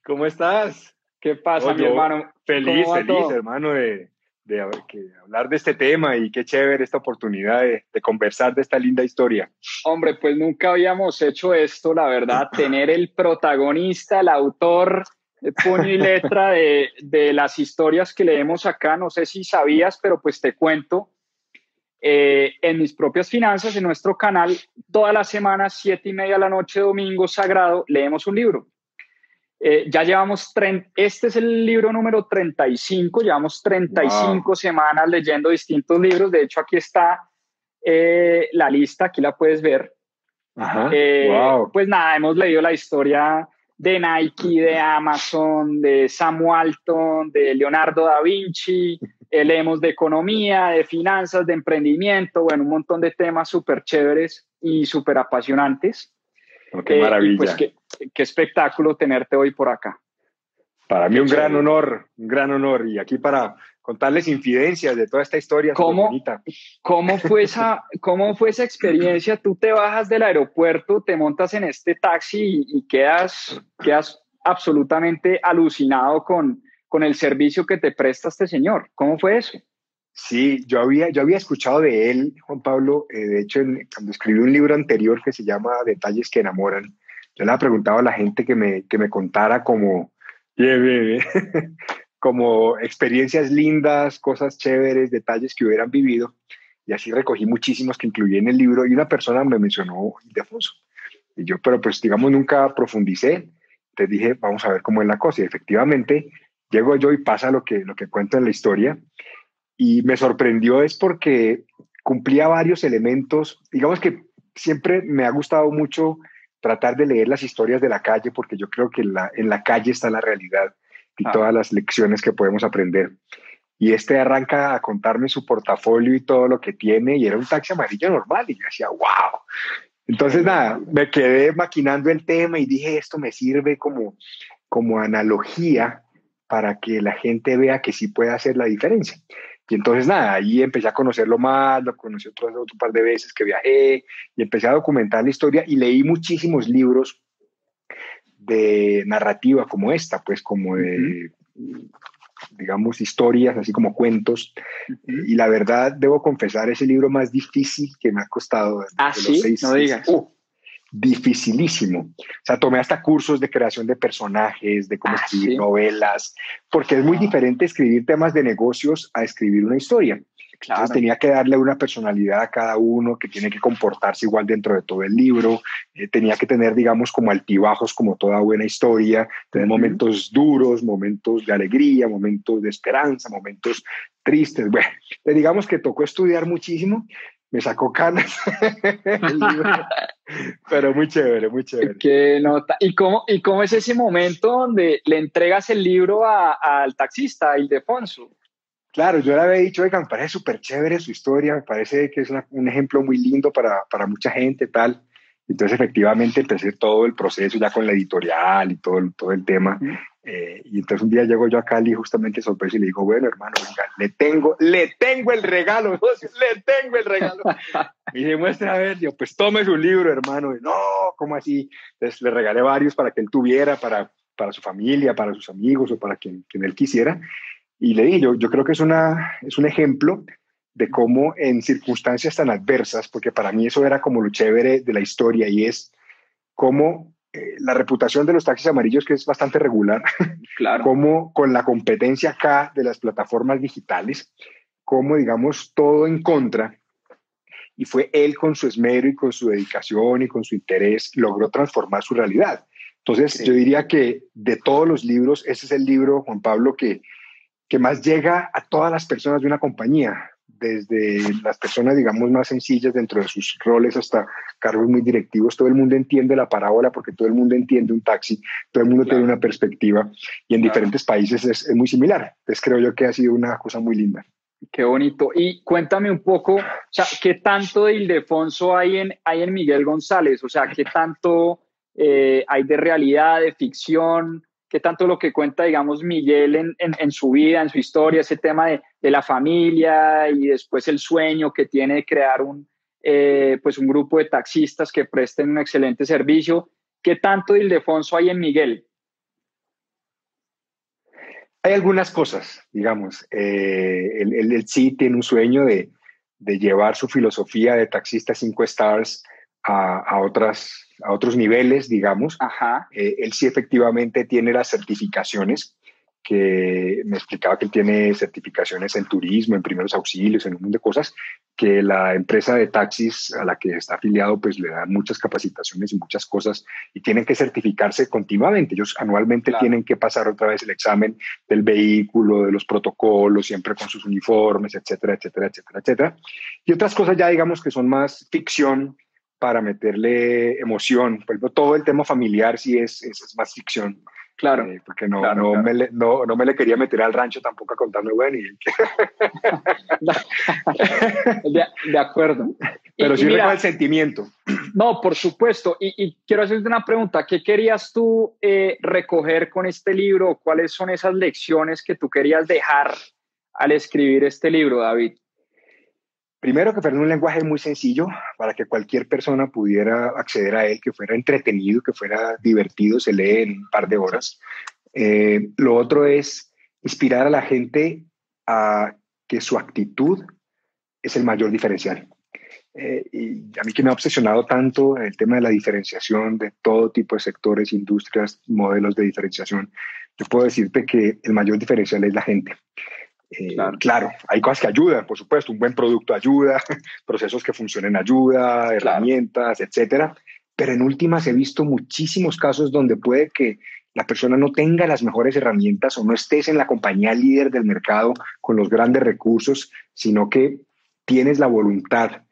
¿Cómo estás? ¿Qué pasa, mi hermano? Feliz, feliz, hermano, de, hablar de este tema y qué chévere esta oportunidad de, conversar de esta linda historia. Hombre, pues nunca habíamos hecho esto, la verdad, tener el protagonista, el autor, de puño y letra de, de, las historias que leemos acá. No sé si sabías, pero pues te cuento. Eh, en mis propias finanzas, en nuestro canal, todas las semanas, siete y media de la noche, domingo sagrado, leemos un libro. Eh, ya llevamos, este es el libro número 35, llevamos 35 semanas leyendo distintos libros, de hecho aquí está eh, la lista, aquí la puedes ver. Eh, pues nada, hemos leído la historia de Nike, de Amazon, de Sam Walton, de Leonardo da Vinci, leemos de economía, de finanzas, de emprendimiento, bueno, un montón de temas súper chéveres y súper apasionantes. Oh, qué maravilla. pues qué, espectáculo tenerte hoy por acá. Para mí un gran honor, un gran honor. Y aquí para contarles infidencias de toda esta historia. ¿Cómo, ¿cómo, fue esa, ¿Cómo fue esa experiencia? Tú te bajas del aeropuerto, te montas en este taxi y, quedas, quedas absolutamente alucinado con, con el servicio que te presta este señor. ¿Cómo fue eso? Sí, yo había, yo había escuchado de él, Juan Pablo, eh, de hecho, cuando escribí un libro anterior que se llama Detalles que enamoran, yo le había preguntado a la gente que me, que me contara como, como experiencias lindas, cosas chéveres, detalles que hubieran vivido. Y así recogí muchísimos que incluí en el libro y una persona me mencionó Ildefonso. Y yo, pero pues digamos, nunca profundicé. Entonces dije, vamos a ver cómo es la cosa. Y efectivamente, llego yo y pasa lo que, lo que cuento en la historia y me sorprendió es porque cumplía varios elementos, digamos que siempre me ha gustado mucho tratar de leer las historias de la calle porque yo creo que la, en la calle está la realidad y ah. todas las lecciones que podemos aprender. Y este arranca a contarme su portafolio y todo lo que tiene y era un taxi amarillo normal y yo decía, wow. Entonces nada, me quedé maquinando el tema y dije, esto me sirve como, como analogía para que la gente vea que sí puede hacer la diferencia. Y entonces nada, ahí empecé a conocerlo más, lo conocí otro, otro par de veces que viajé y empecé a documentar la historia y leí muchísimos libros de narrativa como esta, pues como de, digamos, historias, así como cuentos. Y la verdad, debo confesar, es el libro más difícil que me ha costado. Ah, sí, no digas. Uh, dificilísimo. O sea, tomé hasta cursos de creación de personajes, de cómo ah, escribir novelas, porque es muy ah. diferente escribir temas de negocios a escribir una historia. Entonces tenía que darle una personalidad a cada uno que tiene que comportarse igual dentro de todo el libro. Eh, tenía que tener, digamos, como altibajos, como toda buena historia, tener momentos duros, momentos de alegría, momentos de esperanza, momentos tristes. Bueno, digamos que tocó estudiar muchísimo me sacó canas Pero muy chévere, muy chévere. Qué nota. ¿Y cómo, ¿Y cómo es ese momento donde le entregas el libro al taxista, Ildefonso? Claro, yo le había dicho, oiga, me parece súper chévere su historia, me parece que es un ejemplo muy lindo para, para mucha gente, tal. Entonces, efectivamente, empecé todo el proceso ya con la editorial y todo, todo el tema. Eh, y entonces un día llego yo a Cali justamente sorpresa y le digo, bueno, hermano, venga, le tengo, le tengo el regalo, le tengo el regalo. y le muestra a ver, yo, pues tome su libro, hermano. Y, no, ¿cómo así? Entonces le regalé varios para que él tuviera, para, para su familia, para sus amigos o para quien, quien él quisiera. Y le dije, yo, yo creo que es, una, es un ejemplo de cómo en circunstancias tan adversas, porque para mí eso era como lo chévere de la historia y es cómo eh, la reputación de los taxis amarillos, que es bastante regular, claro. como con la competencia acá de las plataformas digitales, como digamos todo en contra, y fue él con su esmero y con su dedicación y con su interés logró transformar su realidad. Entonces, yo diría que de todos los libros, ese es el libro, Juan Pablo, que, que más llega a todas las personas de una compañía, desde las personas, digamos, más sencillas dentro de sus roles hasta cargos muy directivos, todo el mundo entiende la parábola porque todo el mundo entiende un taxi, todo el mundo tiene una perspectiva y en diferentes países es, es, muy similar. Entonces creo yo que ha sido una cosa muy linda. Qué bonito. Y cuéntame un poco, o sea, ¿qué tanto de Ildefonso hay en, hay en Miguel González? O sea, ¿qué tanto eh, hay de realidad, de ficción? ¿Qué tanto lo que cuenta, digamos, Miguel en, su vida, en su historia, ese tema de, la familia y después el sueño que tiene de crear un, eh, pues un grupo de taxistas que presten un excelente servicio? ¿Qué tanto de Ildefonso hay en Miguel? Hay algunas cosas, digamos. Eh, él, sí tiene un sueño de, llevar su filosofía de taxista cinco stars a, otras, a otros niveles, digamos. Ajá. Eh, él sí efectivamente tiene las certificaciones que me explicaba que tiene certificaciones en turismo, en primeros auxilios, en un montón de cosas, que la empresa de taxis a la que está afiliado pues le da muchas capacitaciones y muchas cosas y tienen que certificarse continuamente. Ellos anualmente tienen que pasar otra vez el examen del vehículo, de los protocolos, siempre con sus uniformes, etcétera, etcétera, etcétera, etcétera. Y otras cosas ya digamos que son más ficción para meterle emoción. Por ejemplo, todo el tema familiar sí es, es más ficción Claro. Eh, porque no, no, Me le, no, no, me le quería meter al rancho tampoco a contarme, bueno. Y... de, acuerdo. Pero sí mira, el sentimiento. No, por supuesto. Y, y, quiero hacerte una pregunta. ¿Qué querías tú eh, recoger con este libro? ¿Cuáles son esas lecciones que tú querías dejar al escribir este libro, David? Primero que fuera un lenguaje muy sencillo para que cualquier persona pudiera acceder a él, que fuera entretenido, que fuera divertido, se lee en un par de horas. Eh, lo otro es inspirar a la gente a que su actitud es el mayor diferencial. Eh, y a mí que me ha obsesionado tanto el tema de la diferenciación de todo tipo de sectores, industrias, modelos de diferenciación, yo puedo decirte que el mayor diferencial es la gente. Eh, claro. hay cosas que ayudan, por supuesto, un buen producto ayuda, procesos que funcionen ayuda, herramientas, etcétera. Pero en últimas he visto muchísimos casos donde puede que la persona no tenga las mejores herramientas o no estés en la compañía líder del mercado con los grandes recursos, sino que tienes la voluntad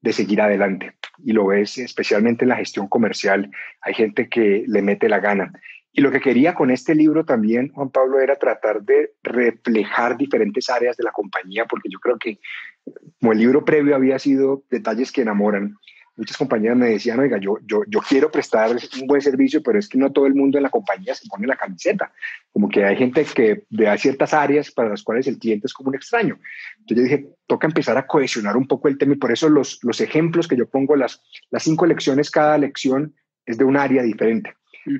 de seguir adelante. Y lo ves especialmente en la gestión comercial. Hay gente que le mete la gana. Y lo que quería con este libro también, Juan Pablo, era tratar de reflejar diferentes áreas de la compañía, porque yo creo que como el libro previo había sido detalles que enamoran, muchas compañías me decían, oiga, yo, yo, yo quiero prestar un buen servicio, pero es que no todo el mundo en la compañía se pone la camiseta. Como que hay gente que vea ciertas áreas para las cuales el cliente es como un extraño. Entonces yo dije, toca empezar a cohesionar un poco el tema y por eso los, los ejemplos que yo pongo, las, las cinco lecciones, cada lección es de un área diferente.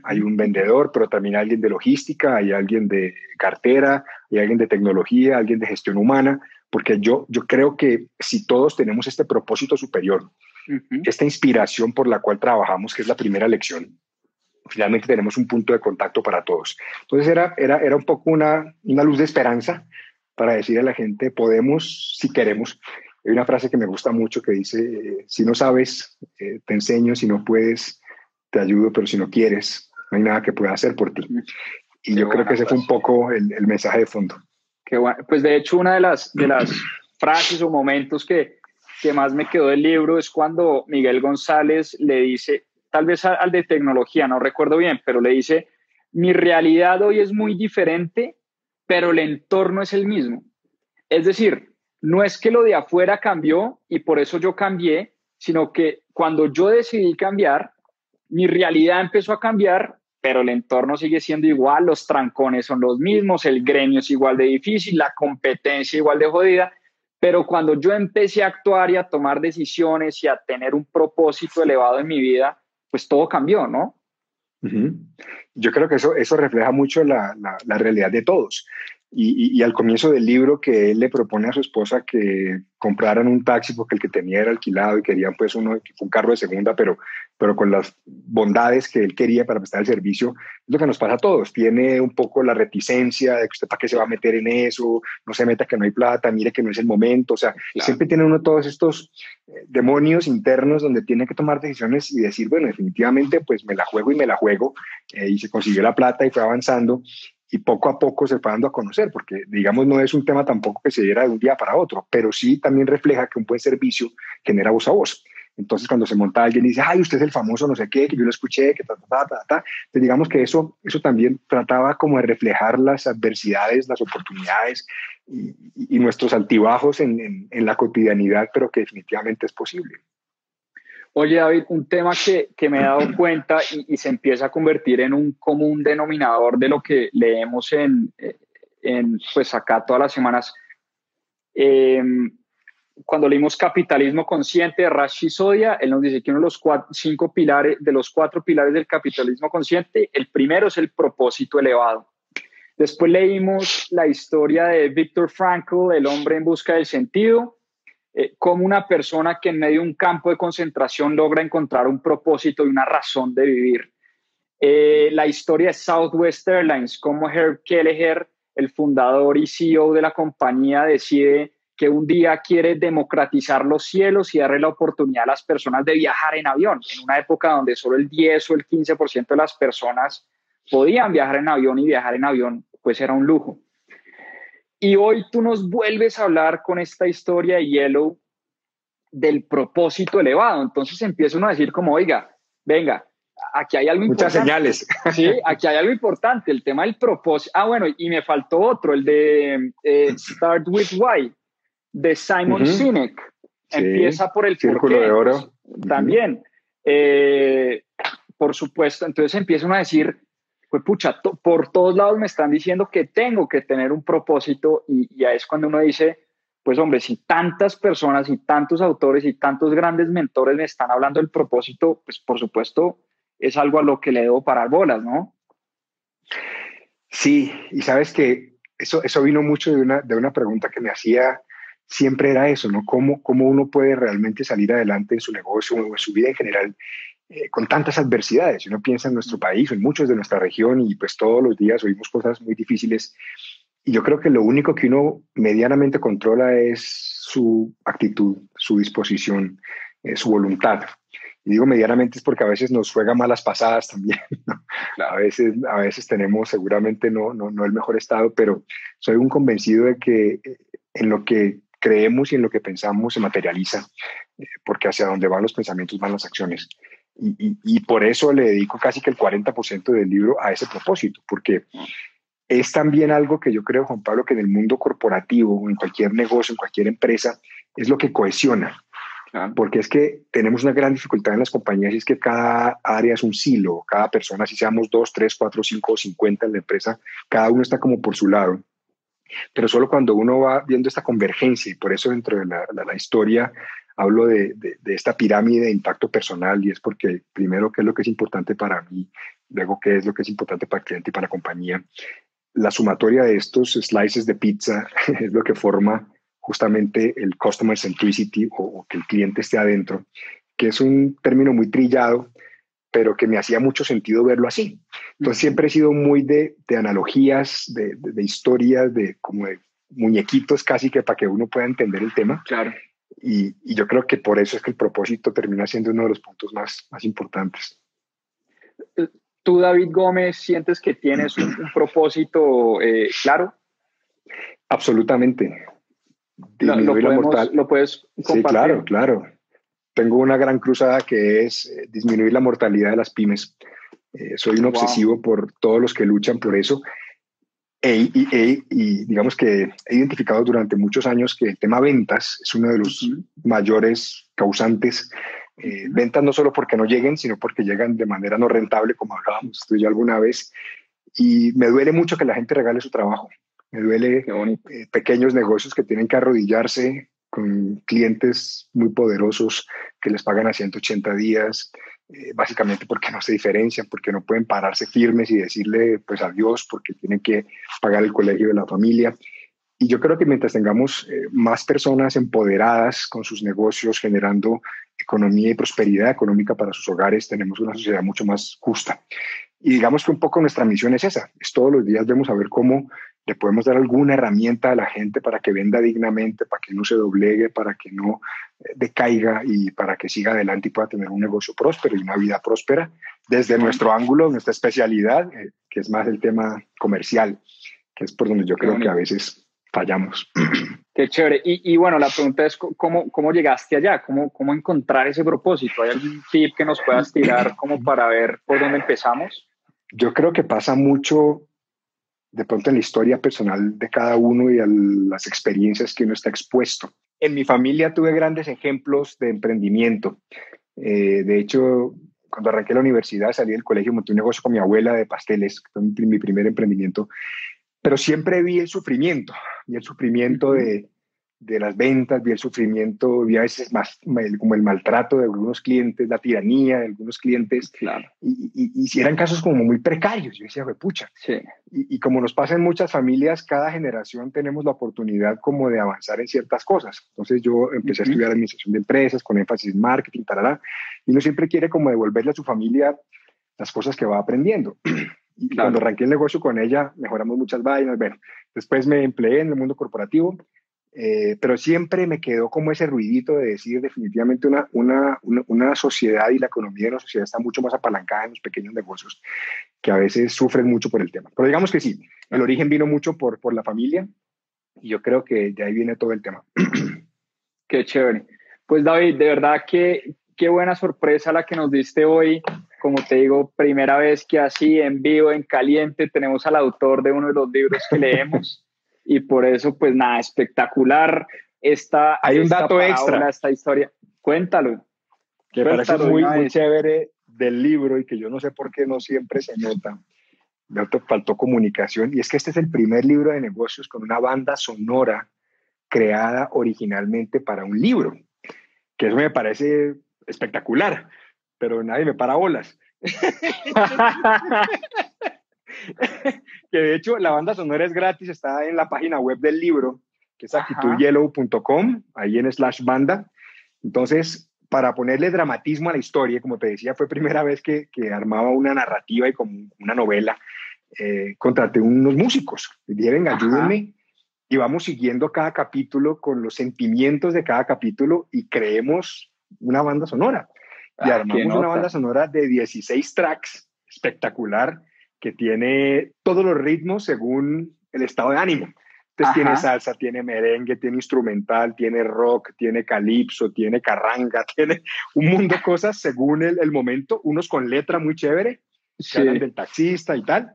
Hay un vendedor, pero también alguien de logística, hay alguien de cartera, hay alguien de tecnología, alguien de gestión humana, porque yo, yo creo que si todos tenemos este propósito superior, esta inspiración por la cual trabajamos, que es la primera lección, finalmente tenemos un punto de contacto para todos. Entonces era, era, era un poco una, una luz de esperanza para decir a la gente, podemos si queremos. Hay una frase que me gusta mucho que dice, si no sabes, eh, te enseño, si no puedes, te ayudo, pero si no quieres, no hay nada que pueda hacer por ti. Y yo creo que ese fue un poco el, mensaje de fondo. Qué bueno. Pues de hecho, una de las, de las frases o momentos que, que más me quedó del libro es cuando Miguel González le dice, tal vez al de tecnología, no recuerdo bien, pero le dice, mi realidad hoy es muy diferente, pero el entorno es el mismo. Es decir, no es que lo de afuera cambió y por eso yo cambié, sino que cuando yo decidí cambiar, mi realidad empezó a cambiar, pero el entorno sigue siendo igual, los trancones son los mismos, el gremio es igual de difícil, la competencia igual de jodida, pero cuando yo empecé a actuar y a tomar decisiones y a tener un propósito elevado en mi vida, pues todo cambió, ¿no? Yo creo que eso, eso refleja mucho la, la realidad de todos. Y, y, al comienzo del libro que él le propone a su esposa que compraran un taxi porque el que tenía era alquilado y querían pues uno, un carro de segunda, pero, pero con las bondades que él quería para prestar el servicio, es lo que nos pasa a todos. Tiene un poco la reticencia de que usted para qué se va a meter en eso, no se meta que no hay plata, mire que no es el momento. O sea, siempre tiene uno todos estos eh, demonios internos donde tiene que tomar decisiones y decir, bueno, definitivamente pues me la juego y me la juego. Eh, y se consiguió la plata y fue avanzando y poco a poco se fue dando a conocer, porque digamos no es un tema tampoco que se diera de un día para otro, pero sí también refleja que un buen servicio genera voz a voz. Entonces, cuando se monta alguien y dice, ay, usted es el famoso no sé qué, que yo lo escuché, que ta, ta, ta, ta, pues digamos que eso, eso también trataba como de reflejar las adversidades, las oportunidades y, nuestros altibajos en, en, la cotidianidad, pero que definitivamente es posible. Oye, David, un tema que, que me he dado cuenta y, se empieza a convertir en un común denominador de lo que leemos en, en pues acá todas las semanas. Eh, cuando leímos Capitalismo Consciente de Rashi Sodia, él nos dice que uno de los cinco pilares, de los cuatro pilares del capitalismo consciente, el primero es el propósito elevado. Después leímos la historia de Viktor Frankl, el hombre en busca del sentido, eh, como una persona que en medio de un campo de concentración logra encontrar un propósito y una razón de vivir. Eh, la historia de Southwest Airlines, como Herb Kelleher, el fundador y CEO de la compañía, decide que un día quiere democratizar los cielos y darle la oportunidad a las personas de viajar en avión, en una época donde solo el 10 o el 15% de las personas podían viajar en avión y viajar en avión pues era un lujo. Y hoy tú nos vuelves a hablar con esta historia de Yellow del propósito elevado. Entonces empieza uno a decir como, oiga, venga, aquí hay algo Muchas señales. Sí, aquí hay algo importante, el tema del propósito. Ah, bueno, y me faltó otro, el de eh, Start with Why de Simon Sinek. Empieza por el círculo de oro. También. Eh, por supuesto, entonces empiezan a decir, pues pucha, por todos lados me están diciendo que tengo que tener un propósito y ya es cuando uno dice, pues hombre, si tantas personas y tantos autores y tantos grandes mentores me están hablando del propósito, pues por supuesto es algo a lo que le debo parar bolas, ¿no? Sí, y sabes que eso, eso vino mucho de una, de una pregunta que me hacía siempre era eso, ¿no? ¿Cómo, cómo uno puede realmente salir adelante en su negocio o en su vida en general eh, con tantas adversidades? Si uno piensa en nuestro país en muchos de nuestra región y pues todos los días oímos cosas muy difíciles. Y yo creo que lo único que uno medianamente controla es su actitud, su disposición, eh, su voluntad. Y digo medianamente es porque a veces nos juega malas pasadas también. A, veces, a veces tenemos seguramente no, no, no el mejor estado, pero soy un convencido de que eh, en lo que creemos y en lo que pensamos se materializa, porque hacia donde van los pensamientos van las acciones. Y, y, por eso le dedico casi que el 40% del libro a ese propósito, porque es también algo que yo creo, Juan Pablo, que en el mundo corporativo, en cualquier negocio, en cualquier empresa, es lo que cohesiona. Porque es que tenemos una gran dificultad en las compañías y es que cada área es un silo, cada persona, si seamos dos, tres, cuatro, cinco o cincuenta en la empresa, cada uno está como por su lado. Pero solo cuando uno va viendo esta convergencia, y por eso dentro de la, la, historia hablo de, de, esta pirámide de impacto personal, y es porque primero qué es lo que es importante para mí, luego qué es lo que es importante para el cliente y para la compañía. La sumatoria de estos slices de pizza es lo que forma justamente el customer centricity o, o que el cliente esté adentro, que es un término muy trillado, pero que me hacía mucho sentido verlo así. Entonces siempre he sido muy de, de analogías, de, de, historias, de como de muñequitos casi que para que uno pueda entender el tema. Claro. Y, y, yo creo que por eso es que el propósito termina siendo uno de los puntos más, más importantes. ¿Tú, David Gómez, sientes que tienes un, propósito eh, claro? Absolutamente. No, lo, podemos, lo, puedes compartir. Sí, claro, claro tengo una gran cruzada que es eh, disminuir la mortalidad de las pymes. Eh, soy un obsesivo por todos los que luchan por eso. E, y, digamos que he identificado durante muchos años que el tema ventas es uno de los mayores causantes. Eh, ventas no solo porque no lleguen, sino porque llegan de manera no rentable, como hablábamos tú y yo alguna vez. Y me duele mucho que la gente regale su trabajo. Me duele pequeños negocios que tienen que arrodillarse con clientes muy poderosos que les pagan a 180 días, eh, básicamente porque no se diferencian, porque no pueden pararse firmes y decirle pues adiós porque tienen que pagar el colegio de la familia. Y yo creo que mientras tengamos eh, más personas empoderadas con sus negocios, generando economía y prosperidad económica para sus hogares, tenemos una sociedad mucho más justa. Y digamos que un poco nuestra misión es esa, es todos los días vemos a ver cómo le podemos dar alguna herramienta a la gente para que venda dignamente, para que no se doblegue, para que no eh, decaiga y para que siga adelante y pueda tener un negocio próspero y una vida próspera desde nuestro ángulo, nuestra especialidad, eh, que es más el tema comercial, que es por donde yo creo que a veces fallamos. Qué chévere. Y, bueno, la pregunta es, ¿cómo, cómo llegaste allá? ¿Cómo, ¿Cómo encontrar ese propósito? ¿Hay algún tip que nos puedas tirar como para ver por dónde empezamos? Yo creo que pasa mucho de pronto en la historia personal de cada uno y a las experiencias que uno está expuesto. En mi familia tuve grandes ejemplos de emprendimiento. Eh, de hecho, cuando arranqué la universidad, salí del colegio, monté un negocio con mi abuela de pasteles, fue mi primer emprendimiento, pero siempre vi el sufrimiento, y el sufrimiento de, de las ventas, vi el sufrimiento, vi a veces más como el maltrato de algunos clientes, la tiranía de algunos clientes, claro. y, y, y eran casos como muy precarios, yo decía, pucha, sí. y, y, como nos pasa en muchas familias, cada generación tenemos la oportunidad como de avanzar en ciertas cosas, entonces yo empecé uh -huh. a estudiar administración de empresas con énfasis en marketing, tarara, y uno siempre quiere como devolverle a su familia las cosas que va aprendiendo. Y claro. cuando arranqué el negocio con ella, mejoramos muchas vainas. Bueno, después me empleé en el mundo corporativo, eh, pero siempre me quedó como ese ruidito de decir definitivamente una, una, una, una, sociedad y la economía de una sociedad está mucho más apalancada en los pequeños negocios que a veces sufren mucho por el tema. Pero digamos que sí, el origen vino mucho por, por la familia y yo creo que de ahí viene todo el tema. Qué chévere. Pues David, de verdad que qué buena sorpresa la que nos diste hoy. Como te digo, primera vez que así en vivo, en caliente, tenemos al autor de uno de los libros que leemos. Y por eso, pues nada, espectacular esta, Hay un esta dato parábola, extra. esta historia. Cuéntalo. Que parece muy, muy chévere del libro y que yo no sé por qué no siempre se nota. Me faltó comunicación. Y es que este es el primer libro de negocios con una banda sonora creada originalmente para un libro. Que eso me parece espectacular, pero nadie me para bolas. que de hecho la banda sonora es gratis, está en la página web del libro, que es actitudyellow.com, ahí en slash banda. Entonces, para ponerle dramatismo a la historia, como te decía, fue primera vez que, que armaba una narrativa y como una novela, eh, contraté unos músicos, y dije, venga, ayúdenme, y vamos siguiendo cada capítulo con los sentimientos de cada capítulo y creemos una banda sonora. Y ah, armamos una banda sonora de 16 tracks, espectacular, que tiene todos los ritmos según el estado de ánimo. Entonces Ajá. tiene salsa, tiene merengue, tiene instrumental, tiene rock, tiene calipso, tiene carranga, tiene un mundo de cosas según el, el momento, unos con letra muy chévere, sí. que hablan del taxista y tal,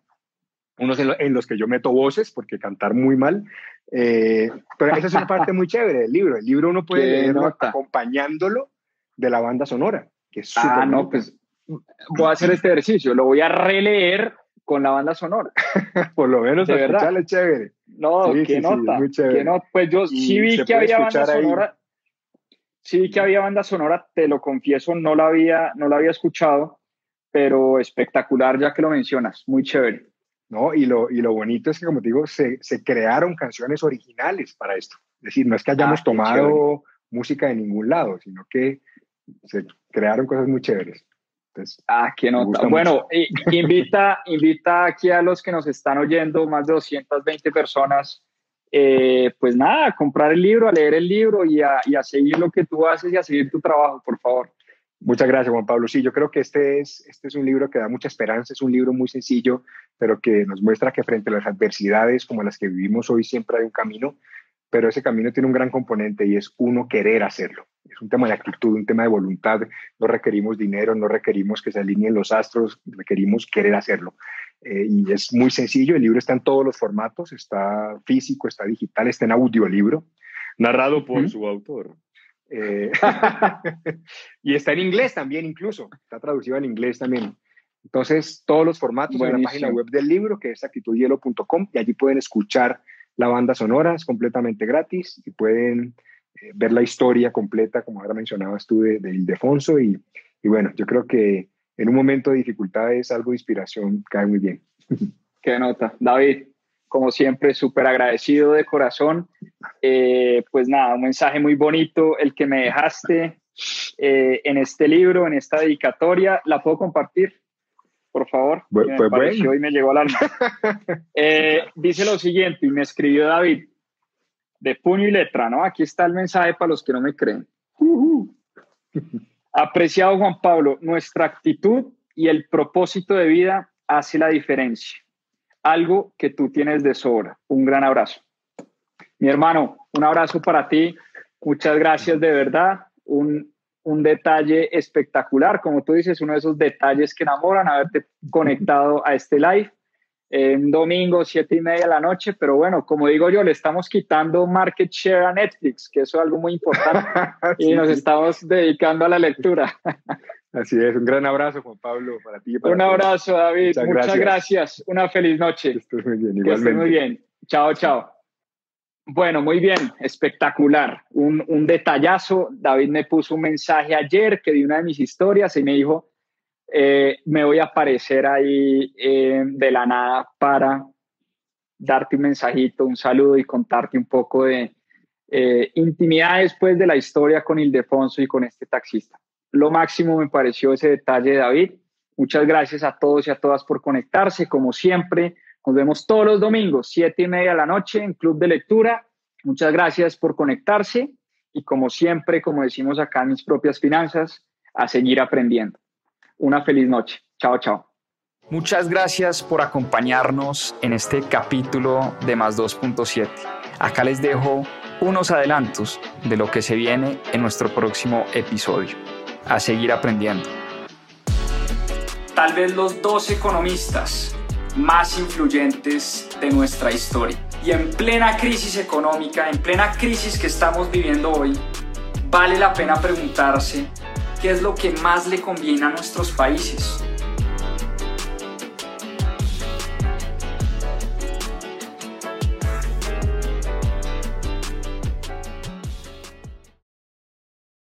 unos en, lo, en, los que yo meto voces porque cantar muy mal, eh, pero esa es una parte muy chévere del libro. El libro uno puede leerlo acompañándolo de la banda sonora, que es Ah, no, pues voy a hacer este ejercicio, lo voy a releer con la banda sonora. Por lo menos de verdad. es chévere. No, sí, qué sí, nota. Sí, qué. Pues yo sí vi que había banda ahí. sonora. Sí vi que había banda sonora, te lo confieso, no la había, no la había escuchado, pero espectacular ya que lo mencionas, muy chévere. ¿no? Y lo, y lo bonito es que, como te digo, se, se crearon canciones originales para esto. Es decir, no es que hayamos ah, tomado música de ningún lado, sino que se crearon cosas muy chéveres. Entonces, ah, qué nota. Bueno, invita, invita aquí a los que nos están oyendo, más de 220 personas, eh, pues nada, a comprar el libro, a leer el libro y a, y a seguir lo que tú haces y a seguir tu trabajo, por favor. Muchas gracias, Juan Pablo. Sí, yo creo que este es, este es un libro que da mucha esperanza, es un libro muy sencillo, pero que nos muestra que frente a las adversidades como las que vivimos hoy siempre hay un camino, pero ese camino tiene un gran componente y es uno querer hacerlo. Es un tema de actitud, un tema de voluntad. No requerimos dinero, no requerimos que se alineen los astros, requerimos querer hacerlo. Eh, y es muy sencillo, el libro está en todos los formatos, está físico, está digital, está en audiolibro, narrado por ¿Mm? su autor. Eh, y está en inglés también incluso, está traducido al inglés también. Entonces, todos los formatos Buenísimo. en la página web del libro, que es actitudhielo.com, y allí pueden escuchar la banda sonora, es completamente gratis, y pueden eh, ver la historia completa, como ahora mencionabas tú, de, de Ildefonso, y, y bueno, yo creo que en un momento de dificultades algo de inspiración cae muy bien. Qué nota. David, como siempre, súper agradecido de corazón. Eh, pues nada, un mensaje muy bonito el que me dejaste eh, en este libro, en esta dedicatoria. ¿La puedo compartir? Por favor. Pues, me pues bueno. y me llegó al alma. eh, dice lo siguiente, y me escribió David, de puño y letra, ¿no? Aquí está el mensaje para los que no me creen. Apreciado Juan Pablo, nuestra actitud y el propósito de vida hace la diferencia. Algo que tú tienes de sobra. Un gran abrazo. Mi hermano, un abrazo para ti. Muchas gracias de verdad. Un, un detalle espectacular, como tú dices, uno de esos detalles que enamoran, haberte conectado a este live en domingo, siete y media de la noche, pero bueno, como digo yo, le estamos quitando market share a Netflix, que eso es algo muy importante, y nos estamos dedicando a la lectura. Así es, un gran abrazo, Juan Pablo, para ti. un abrazo, David, muchas, gracias. una feliz noche. Que estés muy bien, igualmente. Que estés muy bien, chao, chao. Bueno, muy bien, espectacular. Un, un, detallazo. David me puso un mensaje ayer que di una de mis historias y me dijo, eh, me voy a aparecer ahí eh, de la nada para darte un mensajito, un saludo y contarte un poco de eh, intimidad después de la historia con Ildefonso y con este taxista. Lo máximo me pareció ese detalle de David. Muchas gracias a todos y a todas por conectarse. Como siempre, nos vemos todos los domingos, siete y media de la noche en Club de Lectura. Muchas gracias por conectarse y como siempre, como decimos acá en mis propias finanzas, a seguir aprendiendo una feliz noche. Chao, chao. Muchas gracias por acompañarnos en este capítulo de Más 2.7. Acá les dejo unos adelantos de lo que se viene en nuestro próximo episodio. A seguir aprendiendo. Tal vez los dos economistas más influyentes de nuestra historia. Y en plena crisis económica, en plena crisis que estamos viviendo hoy, vale la pena preguntarse qué es lo que más le conviene a nuestros países.